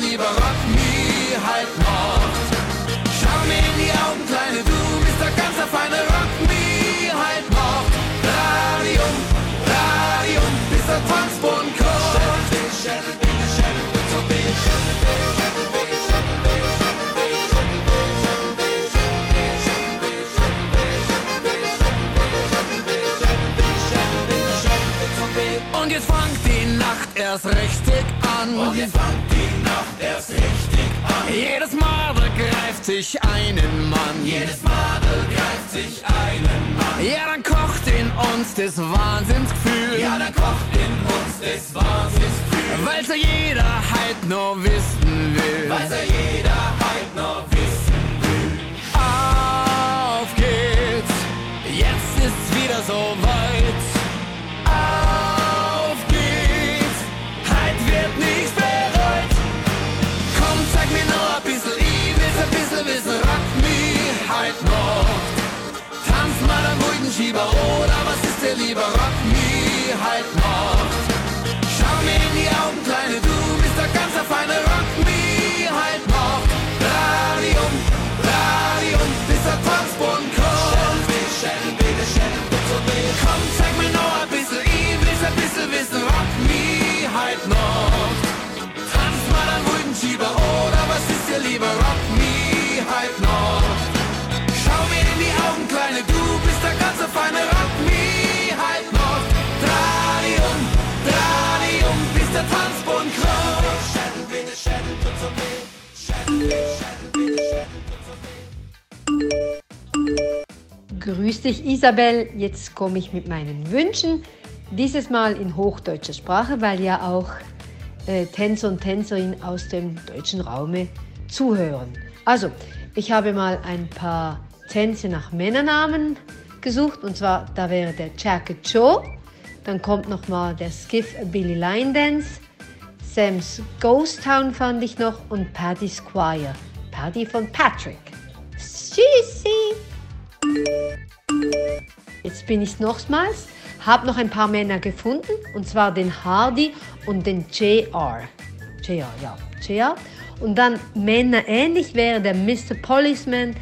[SPEAKER 8] lieber Rock Me halt Mord. Schau mir in die Augen, kleine Du, bist der ganz feine Rock Me halt Mord. Radio, Radio, bist der Tanzbund Und
[SPEAKER 2] jetzt fangt die Nacht erst richtig an. Und jetzt fangt erst richtig an.
[SPEAKER 19] Jedes Mal greift sich einen Mann.
[SPEAKER 12] Jedes Mal greift sich einen Mann.
[SPEAKER 19] Ja, dann kocht in uns das Wahnsinnsgefühl.
[SPEAKER 12] Ja, dann kocht in uns das Wahnsinnsgefühl.
[SPEAKER 19] Weil's ja jeder halt nur wissen will.
[SPEAKER 12] Weil's ja jeder halt nur wissen will.
[SPEAKER 19] Auf geht's, jetzt ist's wieder so weit. Schieber oder was ist dir lieber?
[SPEAKER 16] Grüß dich Isabel, jetzt komme ich mit meinen Wünschen. Dieses Mal in hochdeutscher Sprache, weil ja auch äh, Tänzer und Tänzerinnen aus dem deutschen Raume zuhören. Also, ich habe mal ein paar Tänze nach Männernamen gesucht und zwar da wäre der Jacket Joe, dann kommt noch mal der Skiff Billy Line Dance, Sam's Ghost Town fand ich noch und Paddy Squire, Paddy von Patrick. Tschüssi! Jetzt bin ich nochmals, habe noch ein paar Männer gefunden, und zwar den Hardy und den JR. JR, ja, JR. Und dann Männer ähnlich wäre der Mr. Policeman,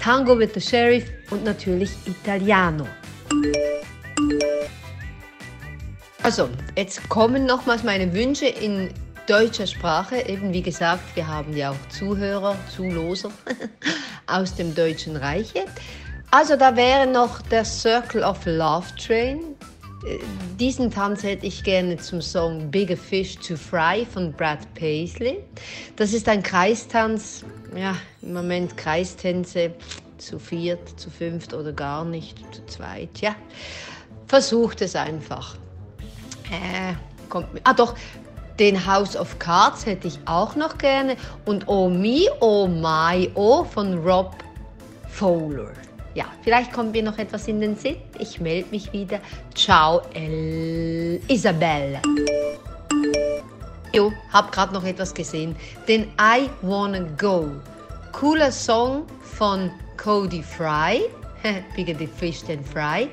[SPEAKER 16] Tango with the Sheriff und natürlich Italiano. Also, jetzt kommen nochmals meine Wünsche in deutscher Sprache. Eben wie gesagt, wir haben ja auch Zuhörer, Zuloser aus dem Deutschen Reiche. Also da wäre noch der Circle of Love Train. Äh, Diesen Tanz hätte ich gerne zum Song Bigger Fish to Fry von Brad Paisley. Das ist ein Kreistanz, ja, im Moment Kreistänze zu viert, zu fünft oder gar nicht, zu zweit, ja. Versucht es einfach. Äh, kommt mir. Ah doch, den House of Cards hätte ich auch noch gerne und Oh Me, Oh My, Oh von Rob Fowler. Ja, vielleicht kommt mir noch etwas in den Sinn. Ich melde mich wieder. Ciao, El Isabelle. Jo, hab gerade noch etwas gesehen. Den I Wanna Go. Cooler Song von Cody Fry. Bigger the Fish than Fry.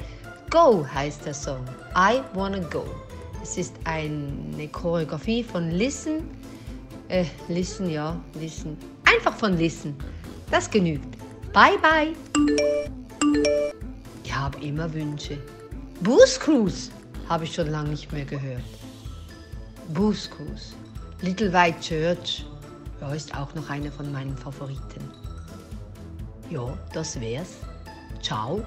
[SPEAKER 16] Go heißt der Song. I Wanna Go. Es ist eine Choreografie von Listen. Äh, Listen, ja, Listen. Einfach von Listen. Das genügt. Bye, bye. Ich habe immer Wünsche. Booze habe ich schon lange nicht mehr gehört. Booze. Little White Church. Ja, ist auch noch einer von meinen Favoriten. Ja, das wär's. Ciao.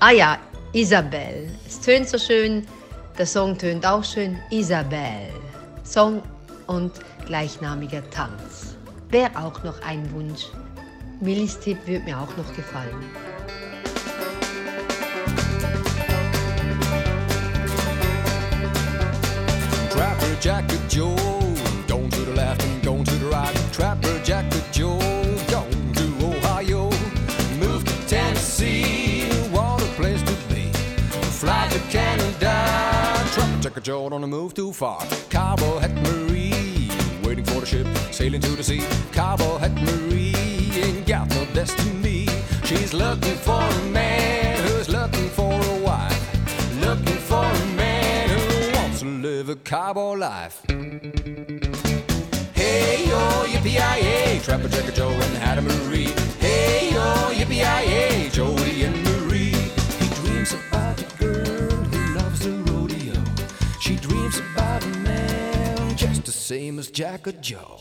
[SPEAKER 16] Ah ja, Isabel. Es tönt so schön. Der Song tönt auch schön. Isabel. Song und gleichnamiger Tanz. Wäre auch noch ein Wunsch. Millis Tipp würde mir auch noch gefallen.
[SPEAKER 20] Trapper Joe, going to the left and going to the right. Jacket Joe, don't move too far. Cowboy Hat Marie, waiting for the ship, sailing to the sea. Cowboy Hat Marie ain't got no destiny. She's looking for a man who's looking for a wife, looking for a man who wants to live a cowboy life. Hey oh, yo, yippee Trapper Jacker Joe and Hattie Marie. Hey oh, yo, yippee Joey and Marie. He dreams about a man just the same as Jack or Joe.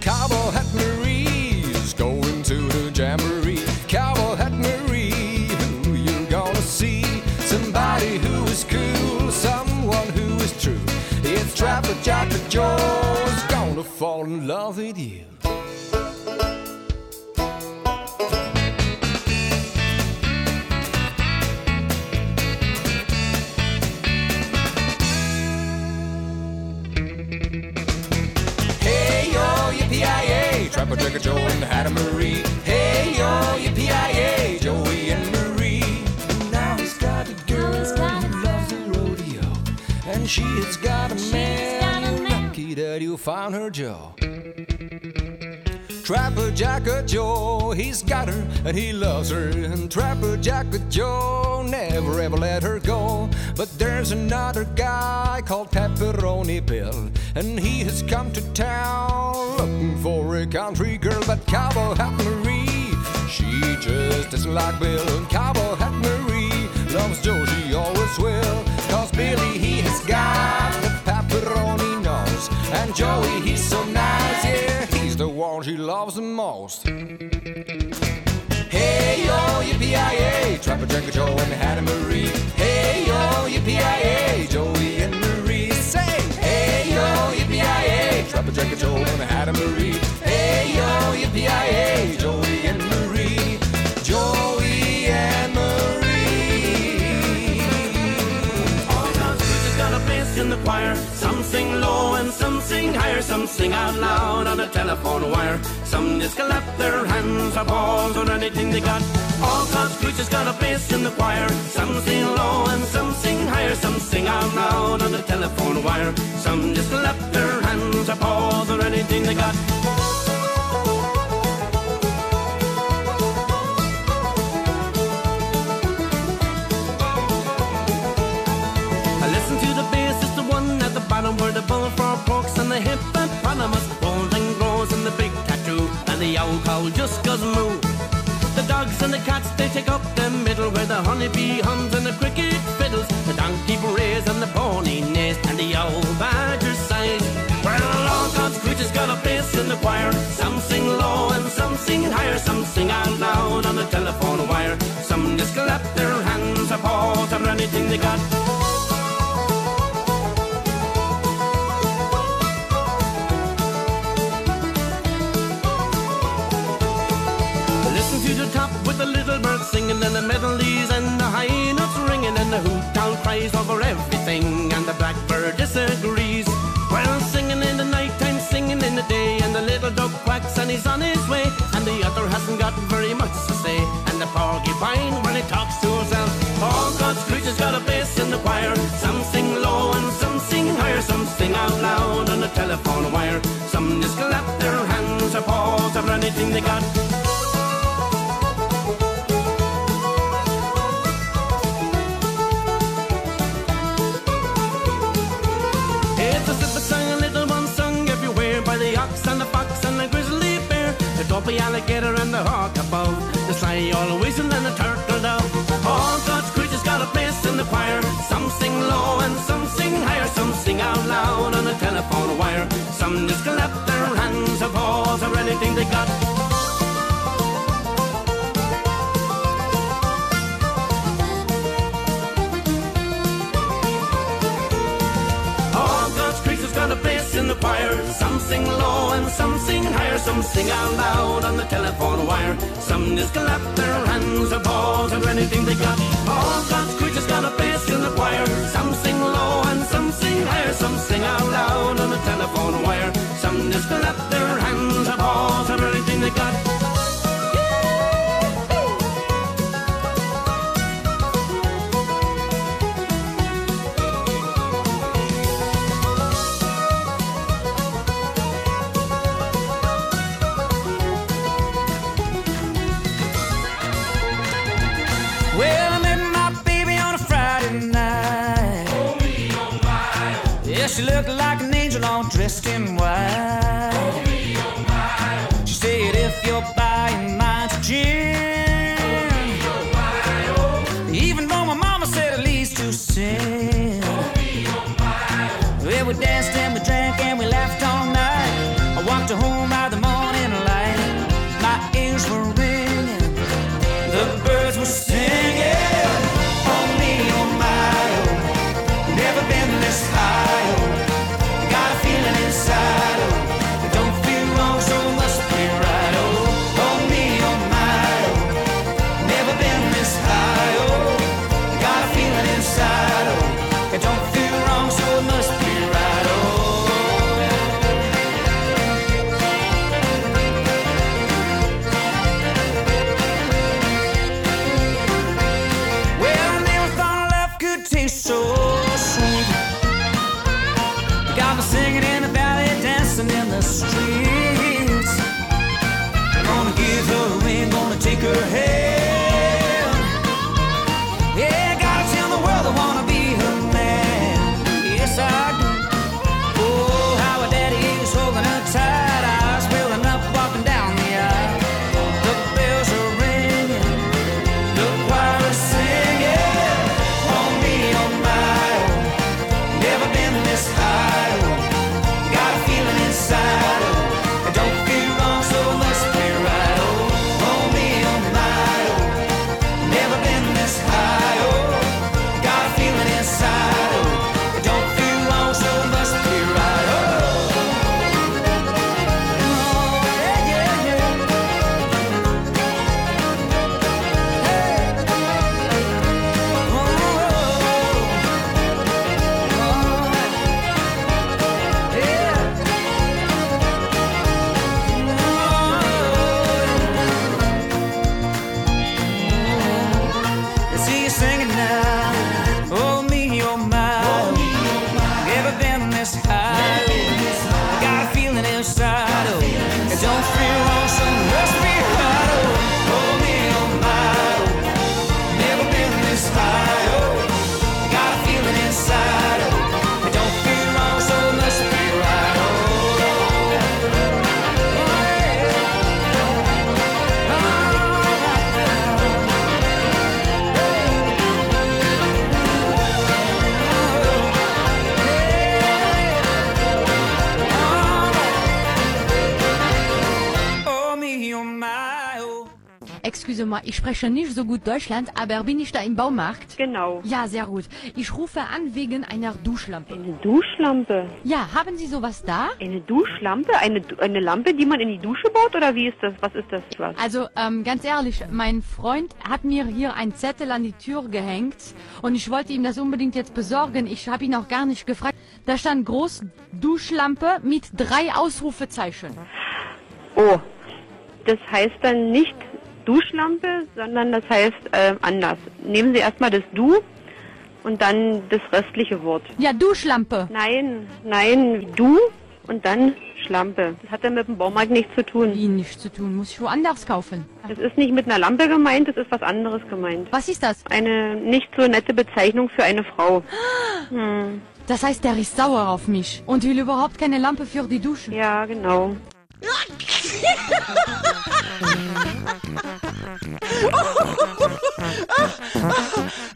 [SPEAKER 20] Cowboy Hat Marie's going to the jamboree. Cowboy Hat Marie, who you gonna see? Somebody who is cool, someone who is true. It's Trapper Jacker Joe's gonna fall in love with you. Trapper Jack Joe and Hattie Marie. Hey yo, yippee Joey and Marie. Now he's got a girl who loves the rodeo, and she has got a man. Lucky that you found her, Joe. Trapper Jack Jacka Joe, he's got her and he loves her. And Trapper Jack Jacka Joe never ever let her go. But there's another guy called Pepperoni Bill, and he has come to town looking for a country girl. But Cowboy Hat Marie, she just isn't like Bill. And Cowboy Hat Marie loves Joe, she always will. Cause Billy, he has got the pepperoni nose. And Joey, he's so nice, yeah, one she loves the most. Hey yo, yippee Trapper Jack Joe and Hattie Marie. Hey yo, yippee Joey and Marie. Say, hey yo, yippee Trapper Jack Joe and Hattie Marie. Hey yo, yippee
[SPEAKER 8] out loud on a telephone wire. Some just clap their hands or paws or anything they got. All God's creatures got a place in the choir. Some sing low and some sing higher. Some sing out loud on the telephone wire. Some just clap their hands or paws or anything they got. I listen to the bass, it's the one at the bottom where the bullfrog porks and the hippopotamus rolls and grows and the big tattoo and the owl cow just goes moo. The dogs and the cats they take up the middle where the honeybee hums and the cricket fiddles, the donkey brays and the pony neighs and the owl badger sighs. Well, all God's creatures got a place in the choir. Some sing low and some sing higher, some sing out loud on the telephone wire. Some just clap their hands or paws or anything they got. The little birds singing and the melodies and the high notes ringing and the hoot owl cries over everything and the blackbird disagrees. Well, singing in the nighttime, singing in the day, and the little dog quacks and he's on his way, and the other hasn't got very much to say, and the porcupine when he talks to himself. All God's creatures got a bass in the choir. Some sing low and some sing higher, some sing out loud on the telephone wire. Some just clap their hands or paws or anything they got. The alligator and the hawk above, the sly owl whistle and the turtle dove. All God's creatures got a place in the choir. Some sing low and some sing higher, some sing out loud on the telephone wire. Some just clap their hands paws or anything they got. Choir. Some sing low and some sing higher. Some sing out loud on the telephone wire. Some just clap their hands or paws or anything they got. All God's creatures got a place in the choir. Some sing low and some sing higher. Some sing out loud on the telephone wire. Some just clap their hands or paws or anything they got.
[SPEAKER 2] Looked like an angel all dressed in white. Oh, me, oh, my. She said, if you're buying mine to gin. Oh, oh, my, oh. Even though my mama said at least two cents. Oh, oh. Well, we danced and we drank and we laughed all night. I walked her home
[SPEAKER 21] Excuse-moi, ich spreche nicht so gut Deutschland, aber bin ich da im Baumarkt?
[SPEAKER 22] Genau.
[SPEAKER 21] Ja, sehr gut. Ich rufe an wegen einer Duschlampe.
[SPEAKER 22] Eine Duschlampe?
[SPEAKER 21] Ja, haben Sie sowas da?
[SPEAKER 22] Eine Duschlampe? Eine, eine Lampe, die man in die Dusche baut? Oder wie ist das? Was ist das? Was?
[SPEAKER 21] Also, ähm, ganz ehrlich, mein Freund hat mir hier einen Zettel an die Tür gehängt und ich wollte ihm das unbedingt jetzt besorgen. Ich habe ihn auch gar nicht gefragt. Da stand groß Duschlampe mit drei Ausrufezeichen.
[SPEAKER 22] Oh, das heißt dann nicht Duschlampe, sondern das heißt äh, anders. Nehmen Sie erstmal das Du und dann das restliche Wort.
[SPEAKER 21] Ja, Duschlampe.
[SPEAKER 22] Nein, nein, Du und dann Schlampe. Das hat ja mit dem Baumarkt nichts zu tun.
[SPEAKER 21] Wie nichts zu tun? Muss ich woanders kaufen.
[SPEAKER 22] Das ist nicht mit einer Lampe gemeint, das ist was anderes gemeint.
[SPEAKER 21] Was ist das?
[SPEAKER 22] Eine nicht so nette Bezeichnung für eine Frau. Hm.
[SPEAKER 21] Das heißt, der ist sauer auf mich und will überhaupt keine Lampe für die Dusche.
[SPEAKER 22] Ja, genau.
[SPEAKER 23] Well,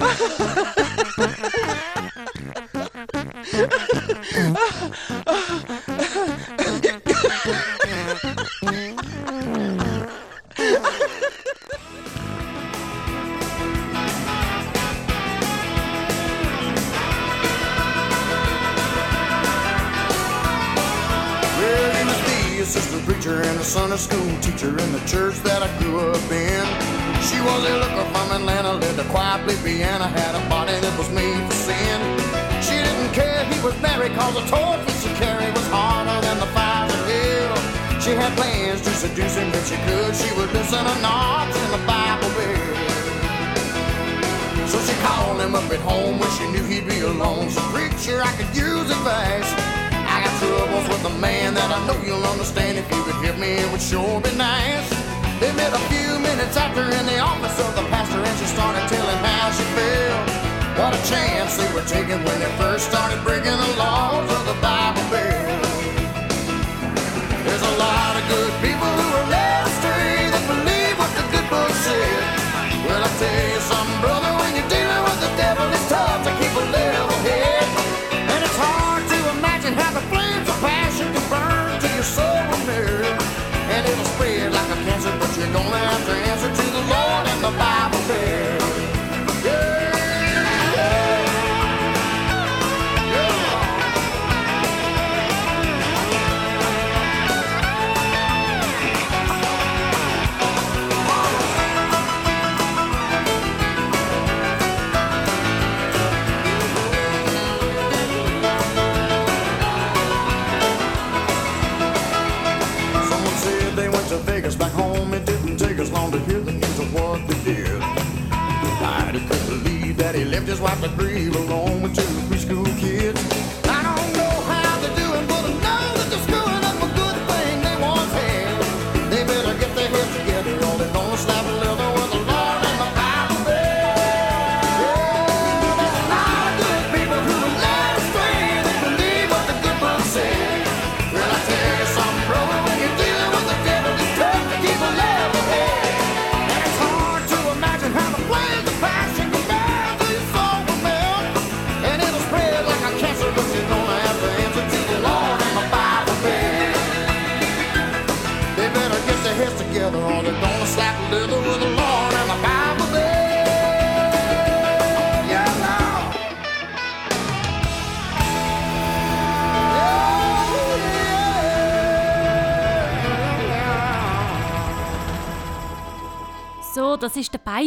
[SPEAKER 23] he assistant preacher and a Sunday school teacher in the church that I grew up in. She was a looker from Atlanta, lived a quiet piano, had a body that was made for sin. She didn't care he was married, cause the that she carried was harder than the fires of hell. She had plans to seduce him if she could. She would loosen a notch in the Bible belt. So she called him up at home when she knew he'd be alone. So preacher, I could use advice. Troubles with a man that I know you'll understand. If you could hear me, it would sure be nice. They met a few minutes after in the office of the pastor, and she started telling how she felt. What a chance they were taking when they first started breaking the laws of the Bible Belt. There's a lot of good people you're have to I couldn't believe that he left his wife to grieve alone with two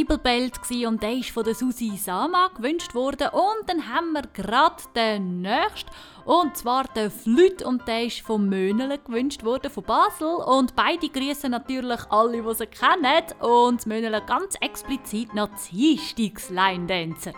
[SPEAKER 1] ist der Bible Belt gsi und der ist von der Susi Sama gewünscht worden. Und dann haben wir gerade den nächsten und zwar den Flüt und der ist von Möhnele gewünscht worden von Basel. Und beide grüßen natürlich alle, die sie kennen. Und Möhnele ganz explizit noch die Einstiegsline-Dancer.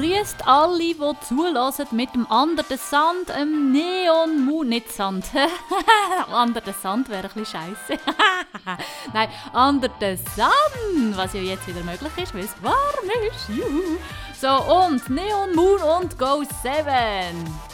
[SPEAKER 1] Grüßt alle, die zulassen mit dem Under the Sand, dem Neon Moon, nicht Sand. Under the Sand wäre ein bisschen scheiße. Nein, Under the Sun, was ja jetzt wieder möglich ist, weil es warm ist. Juhu. So, und Neon Moon und Go 7.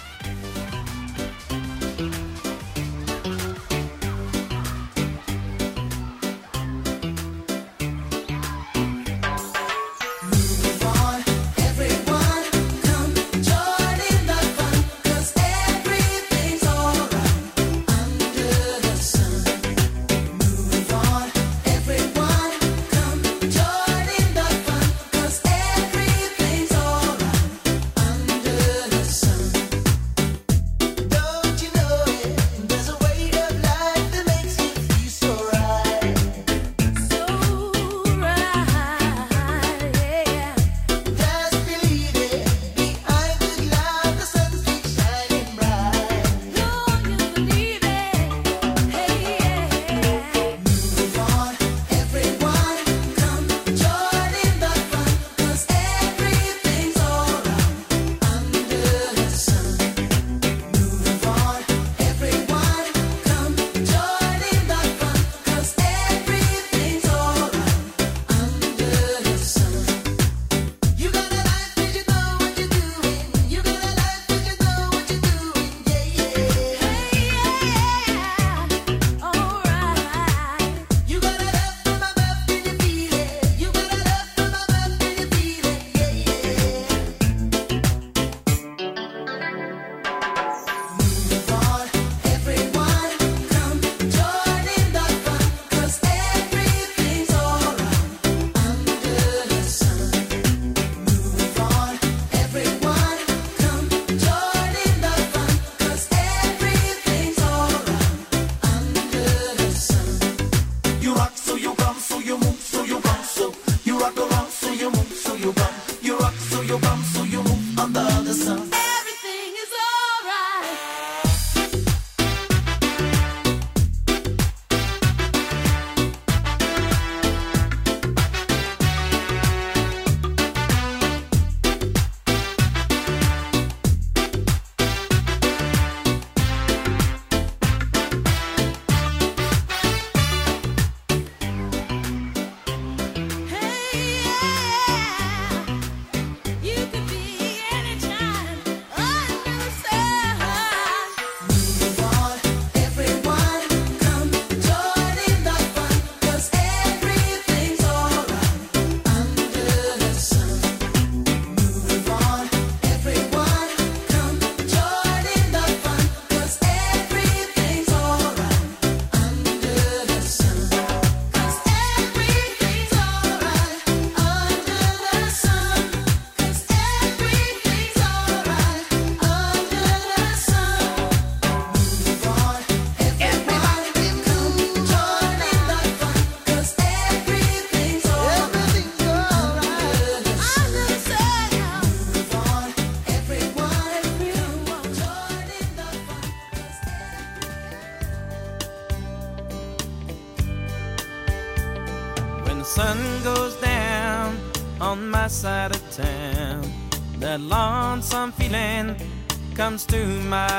[SPEAKER 19] I'm feeling comes to my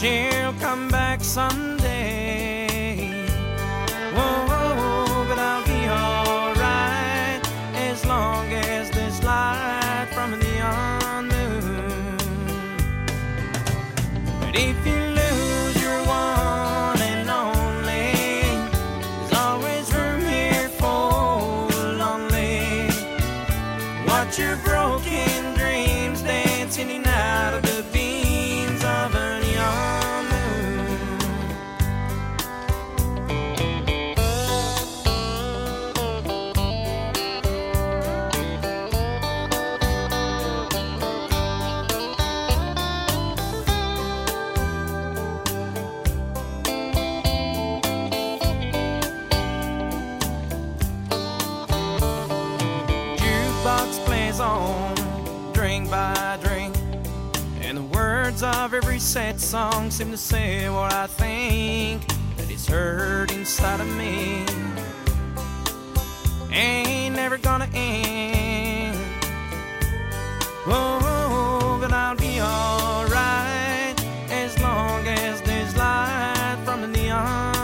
[SPEAKER 19] she'll come back someday. Songs seem to say what I think that it's hurt inside of me. Ain't never gonna end. Oh, but I'll be alright as long as there's light from the neon.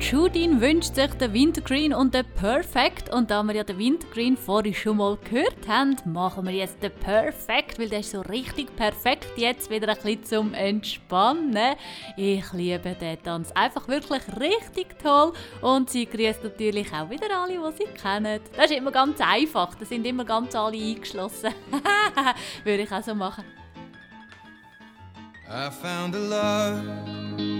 [SPEAKER 1] Judin wünscht sich den Wintergreen und den Perfect. Und da wir ja den Wintergreen vorhin schon mal gehört haben, machen wir jetzt den Perfect, weil der ist so richtig perfekt jetzt wieder ein bisschen zum Entspannen. Ich liebe den Tanz einfach wirklich richtig toll. Und sie grüßt natürlich auch wieder alle, die sie kennen. Das ist immer ganz einfach, da sind immer ganz alle eingeschlossen. Würde ich auch so machen.
[SPEAKER 24] I found a love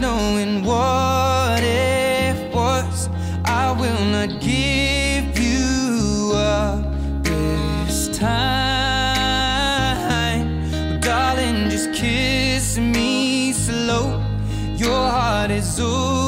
[SPEAKER 24] knowing what it was. I will not give you up this time. Darling, just kiss me slow. Your heart is all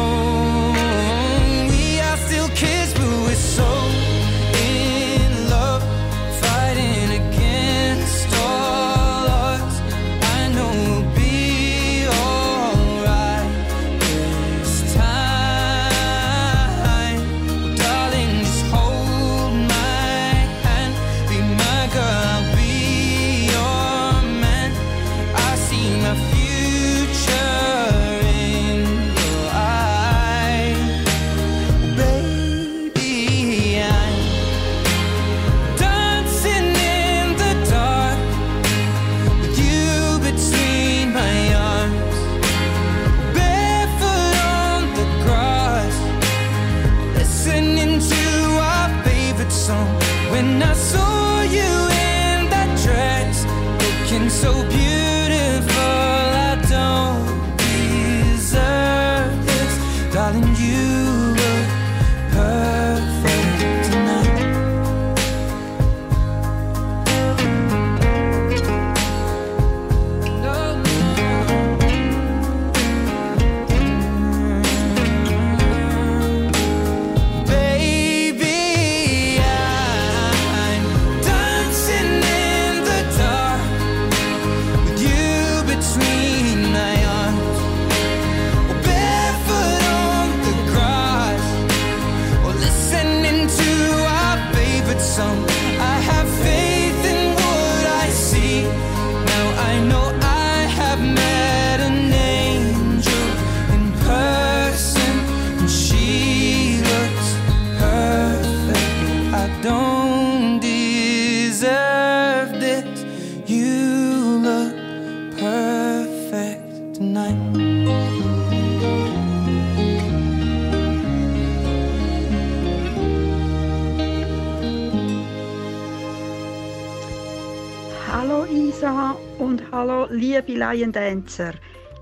[SPEAKER 25] Lion Dancer.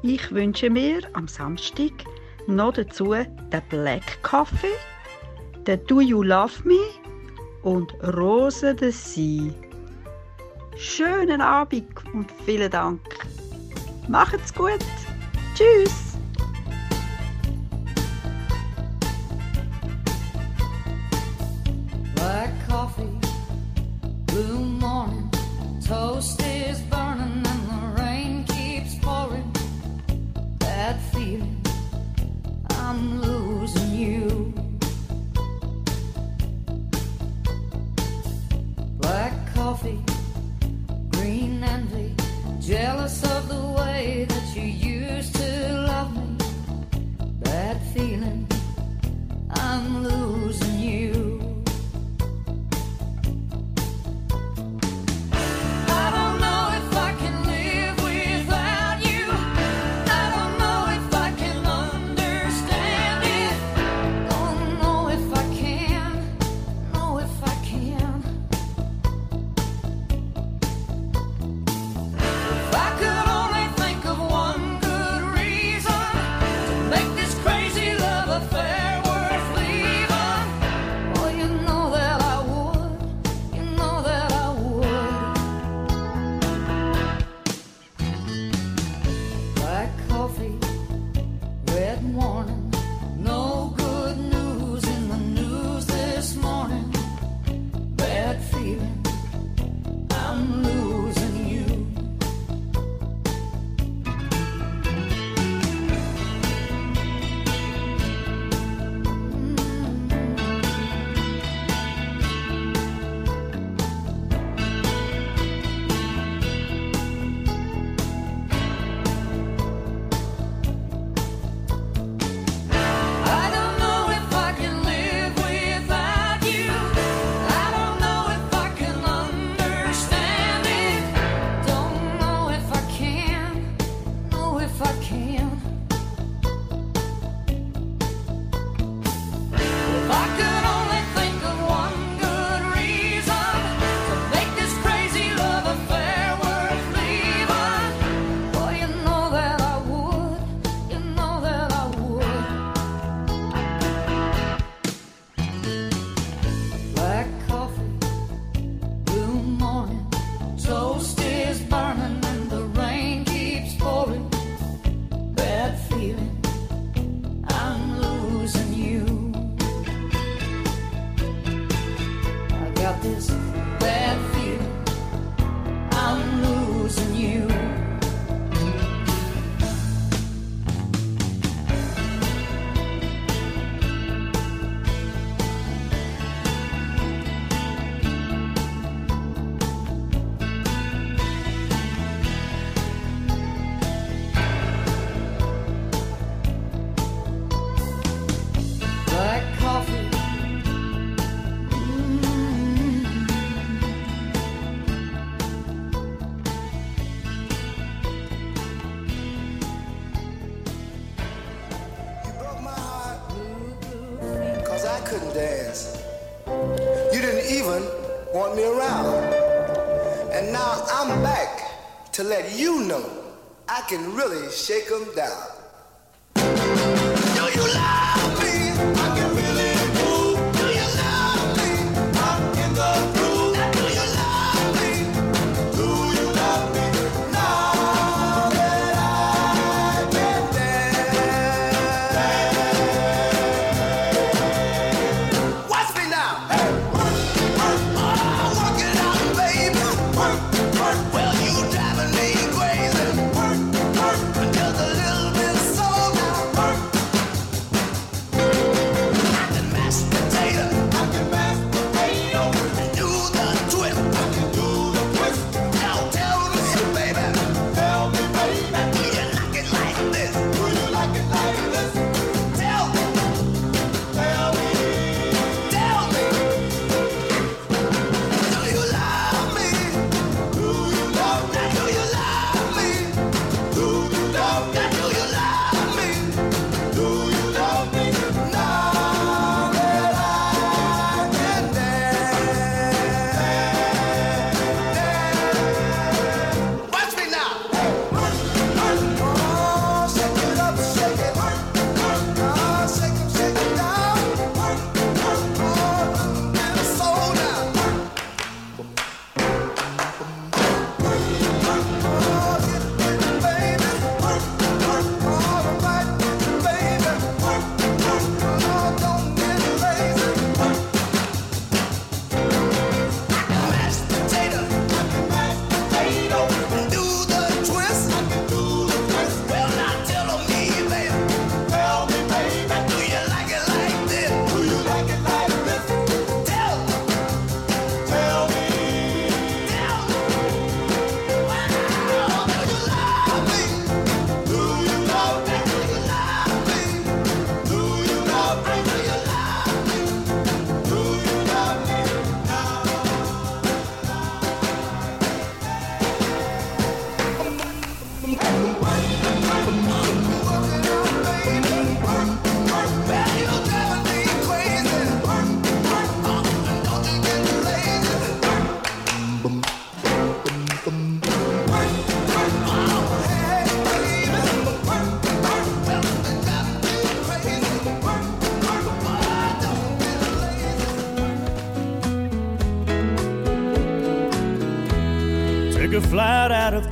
[SPEAKER 25] Ich wünsche mir am Samstag noch dazu den Black Coffee, den Do You Love Me und Rose de Sea. Schönen Abend und vielen Dank. Macht's gut. Tschüss.
[SPEAKER 3] shake them down.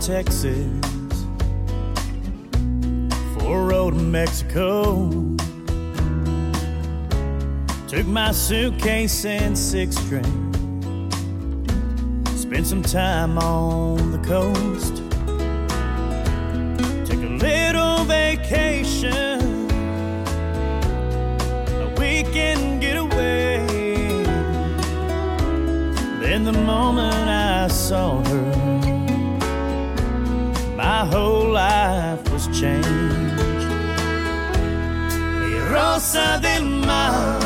[SPEAKER 26] Texas, Fort Road to Mexico. Took my suitcase and six train. Spent some time on the coast. Took a little vacation. A weekend getaway. Then the moment I saw her my whole life was changed. Rosa del Mar,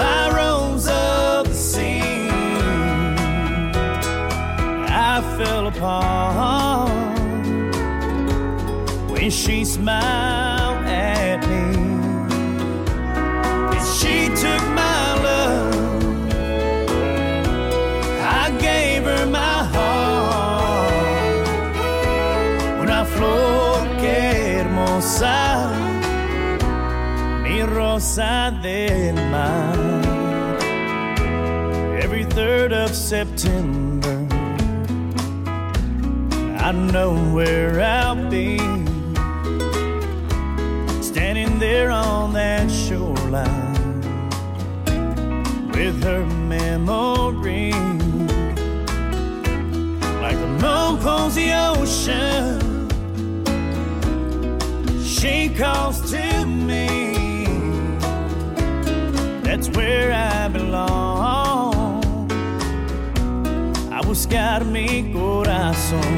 [SPEAKER 26] my rose of the sea. I fell upon when she smiled. where I belong. A buscar mi corazón.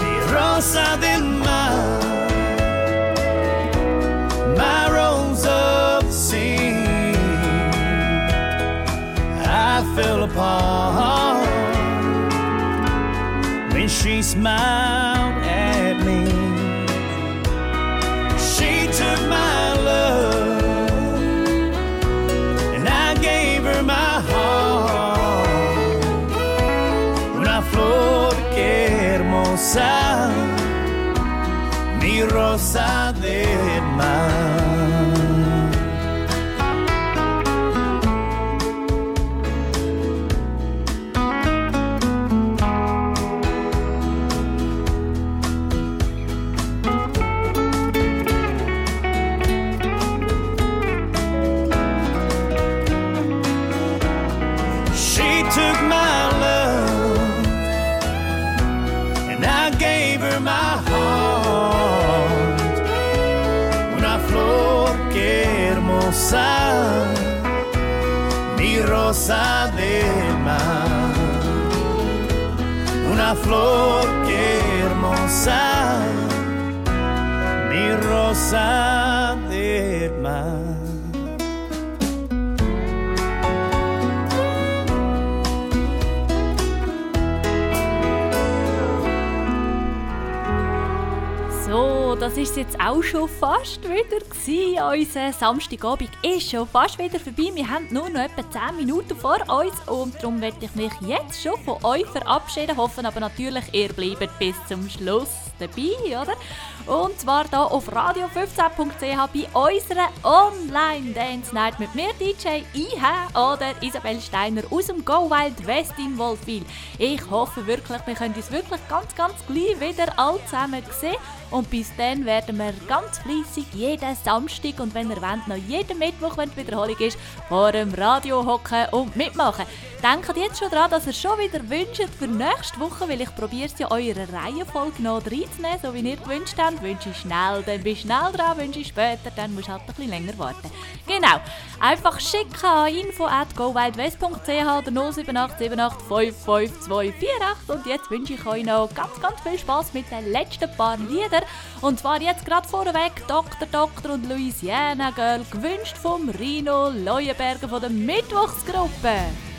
[SPEAKER 26] Mi rosa del mar. My rose of the sea. I fell apart when she smiled. 사랑. Flor que hermosa, mi rosa
[SPEAKER 1] Ist jetzt auch schon fast wieder gewesen. Unser Samstagabend ist schon fast wieder vorbei. Wir haben nur noch etwa 10 Minuten vor uns und darum werde ich mich jetzt schon von euch verabschieden. Hoffen aber natürlich, ihr bleibt bis zum Schluss dabei, oder? Und zwar hier auf radio15.ch bei unserer Online-Dance Night mit mir, DJ IH oder Isabel Steiner aus dem Go Wild West in Wolfwil. Ich hoffe wirklich, wir können uns wirklich ganz, ganz gleich wieder alle zusammen sehen. Und bis dann werden wir ganz fleissig jeden Samstag und wenn ihr wollt, noch jeden Mittwoch, wenn die Wiederholung ist, vor dem Radio hocken und mitmachen. Denkt jetzt schon daran, dass ihr schon wieder wünscht für nächste Woche, weil ich probiere es ja eure Reihenfolge noch reinzunehmen, so wie ihr gewünscht habt. Wünsche ich schnell, dann bist du schnell dran, wünsche ich später, dann musst du halt ein bisschen länger warten. Genau, einfach schicken an info at gowildwest.ch oder 078 55248 und jetzt wünsche ich euch noch ganz, ganz viel Spaß mit den letzten paar Liedern. Und zwar jetzt gerade vorweg Dr. Dr. und Louisiana Girl, gewünscht vom Rino Leuenberger von der Mittwochsgruppe.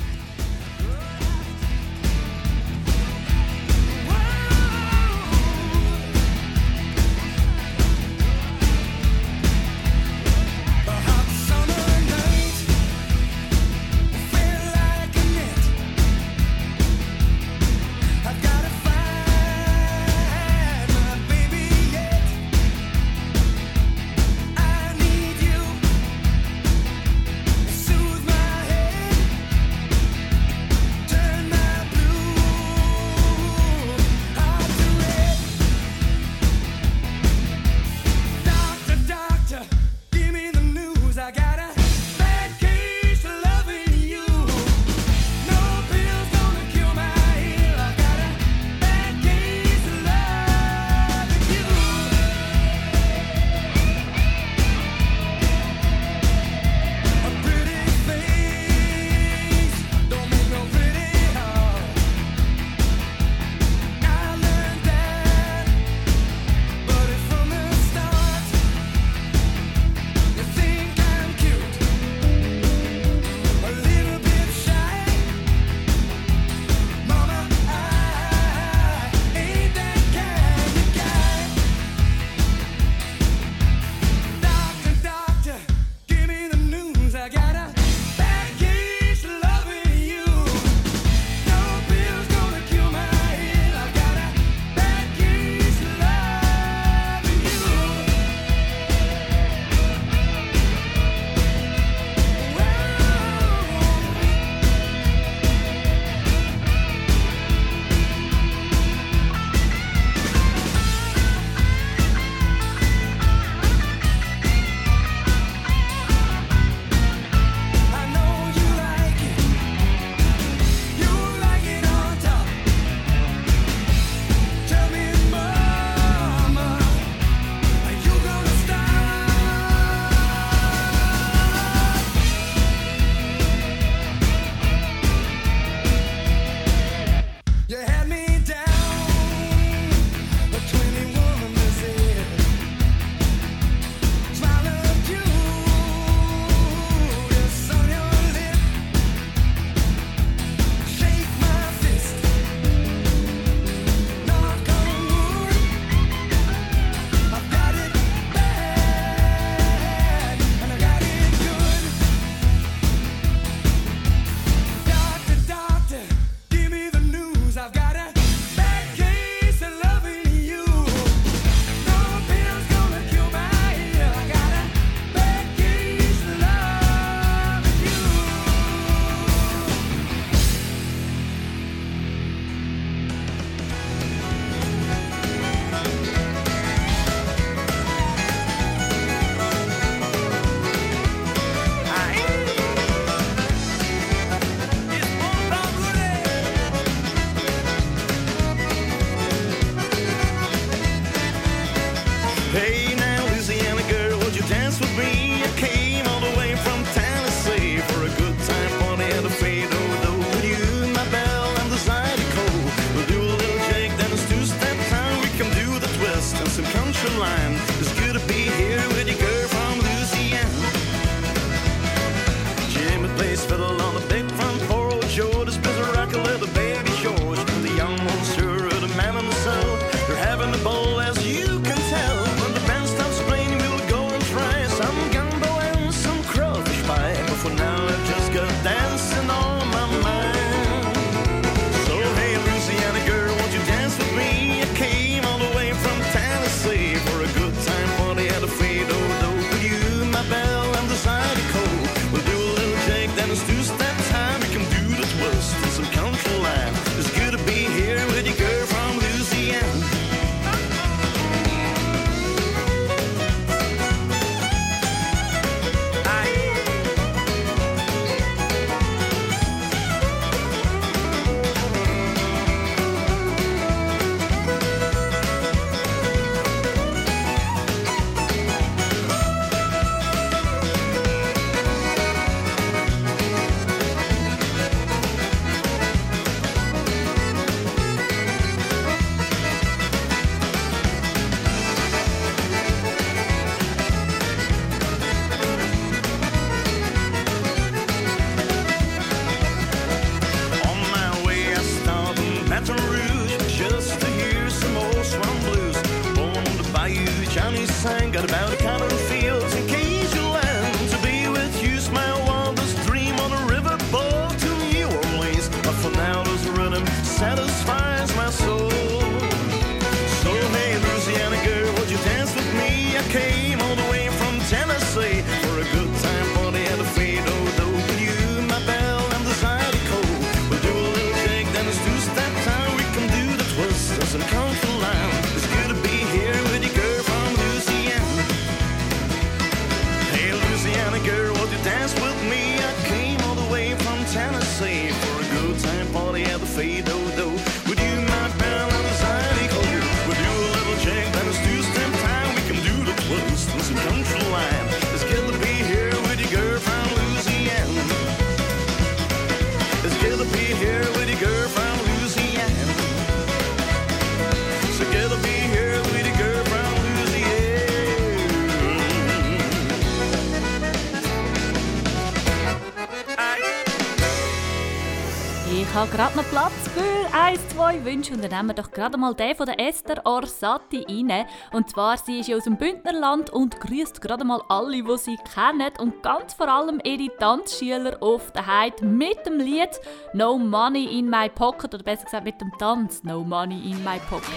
[SPEAKER 1] gerade noch Platz für ein, zwei Wünsche und dann nehmen wir doch gerade mal den von der Esther Orsatti rein. Und zwar, sie ist ja aus dem Bündnerland und grüßt gerade mal alle, die sie kennen und ganz vor allem ihre Tanzschüler auf der Heide mit dem Lied «No Money in my pocket» oder besser gesagt mit dem Tanz «No Money in my pocket».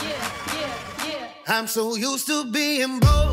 [SPEAKER 27] Yeah, yeah, yeah,
[SPEAKER 23] I'm so used to being broke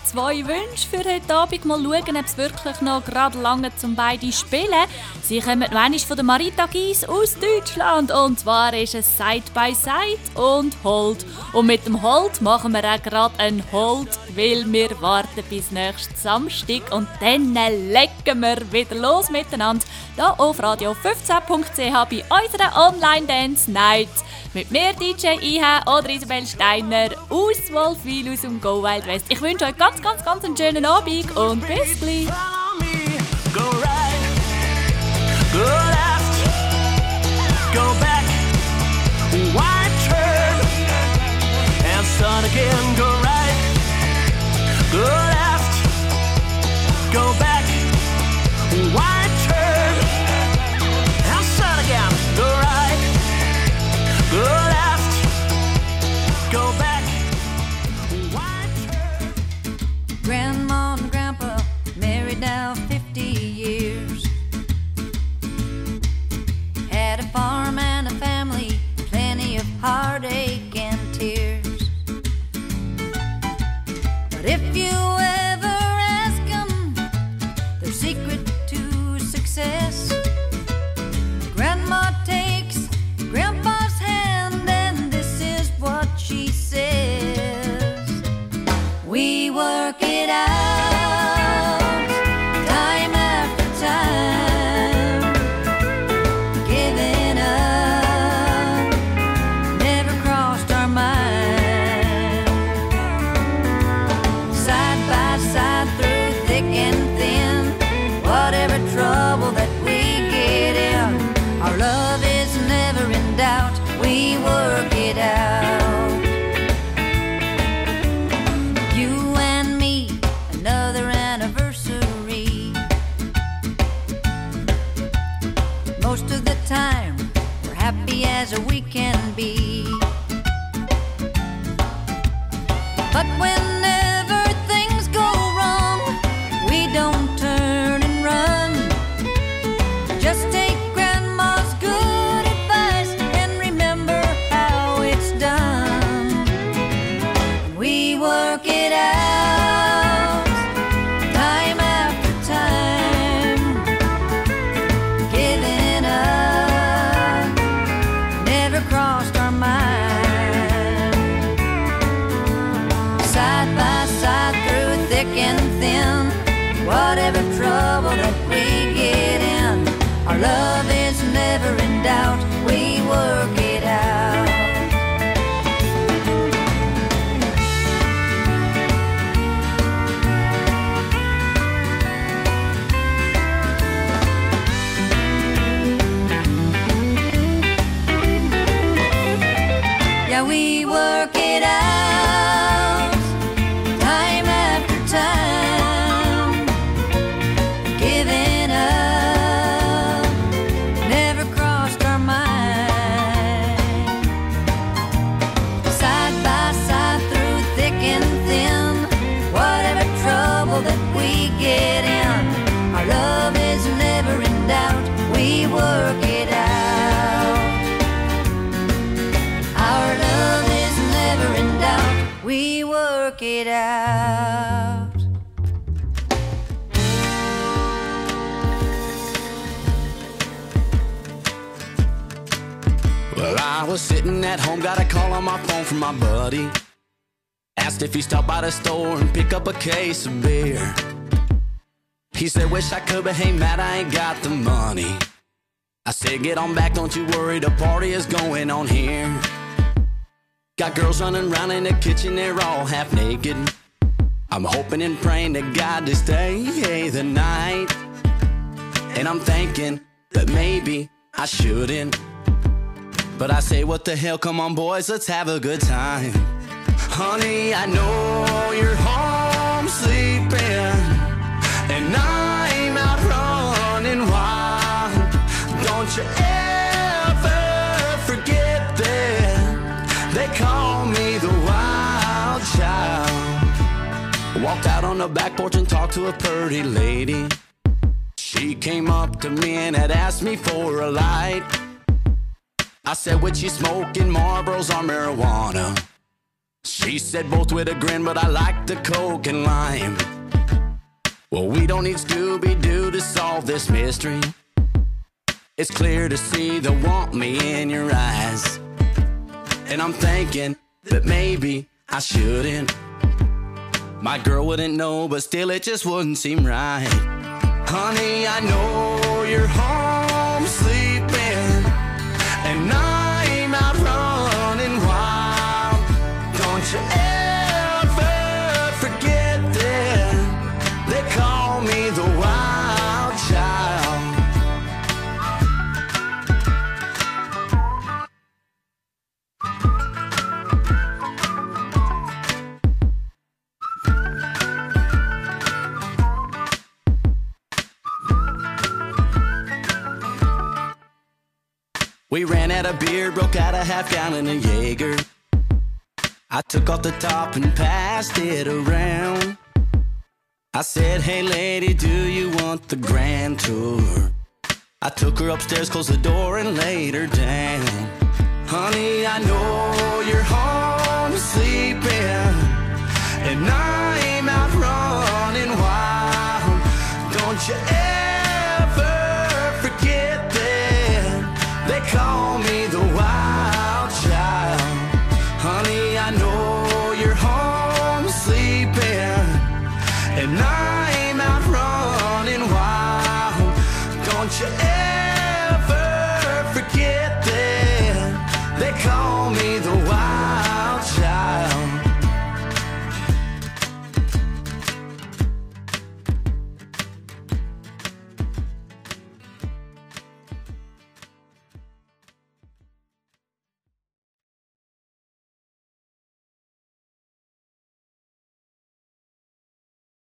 [SPEAKER 1] letzten zwei Wünsche für heute Abend. Mal schauen, ob es wirklich noch gerade lange zum beide spielen. Sie kommen einmal von der Marita Gies aus Deutschland. Und zwar ist es Side by Side und Hold. Und mit dem Hold machen wir auch gerade ein Hold, weil wir warten bis nächsten Samstag. Und dann legen wir wieder los miteinander. Hier auf radio 15.ch bei unserer Online-Dance Night. Mit mir, DJ IH oder Isabel Steiner aus Wolfwil aus dem Go Wild West. Ich wünsche euch ganz, ganz, ganz einen schönen Abend und bis gleich.
[SPEAKER 28] Go back,
[SPEAKER 29] a
[SPEAKER 8] case of beer. He said, Wish I could, but hey, Matt, I ain't got the money. I said, Get on back, don't you worry, the party is going on here. Got girls running around in the kitchen, they're all half naked. I'm hoping and praying to God to stay the night. And I'm thinking that maybe I shouldn't. But I say, what the hell, come on, boys, let's have a good time. Honey, I know you're home sleeping, and I'm out running wild. Don't you ever forget that they call me the wild child. Walked out on the back porch and talked to a pretty lady. She came up to me and had asked me for a light. I said, What you smoking, Marlboros or marijuana? She said both with a grin, but I like the coke and lime. Well, we don't need Scooby Doo to solve this mystery. It's clear to see the want me in your eyes. And I'm thinking that maybe I shouldn't. My girl wouldn't know, but still it just wouldn't seem right. Honey, I know you're home sleeping, and I'm We ran out of beer, broke out a half gallon of Jaeger. I took off the top and passed it around. I said, Hey lady, do you want the grand tour? I took her upstairs, closed the door, and laid her down. Honey, I know you're home sleeping, and I'm out running wild. Don't you ever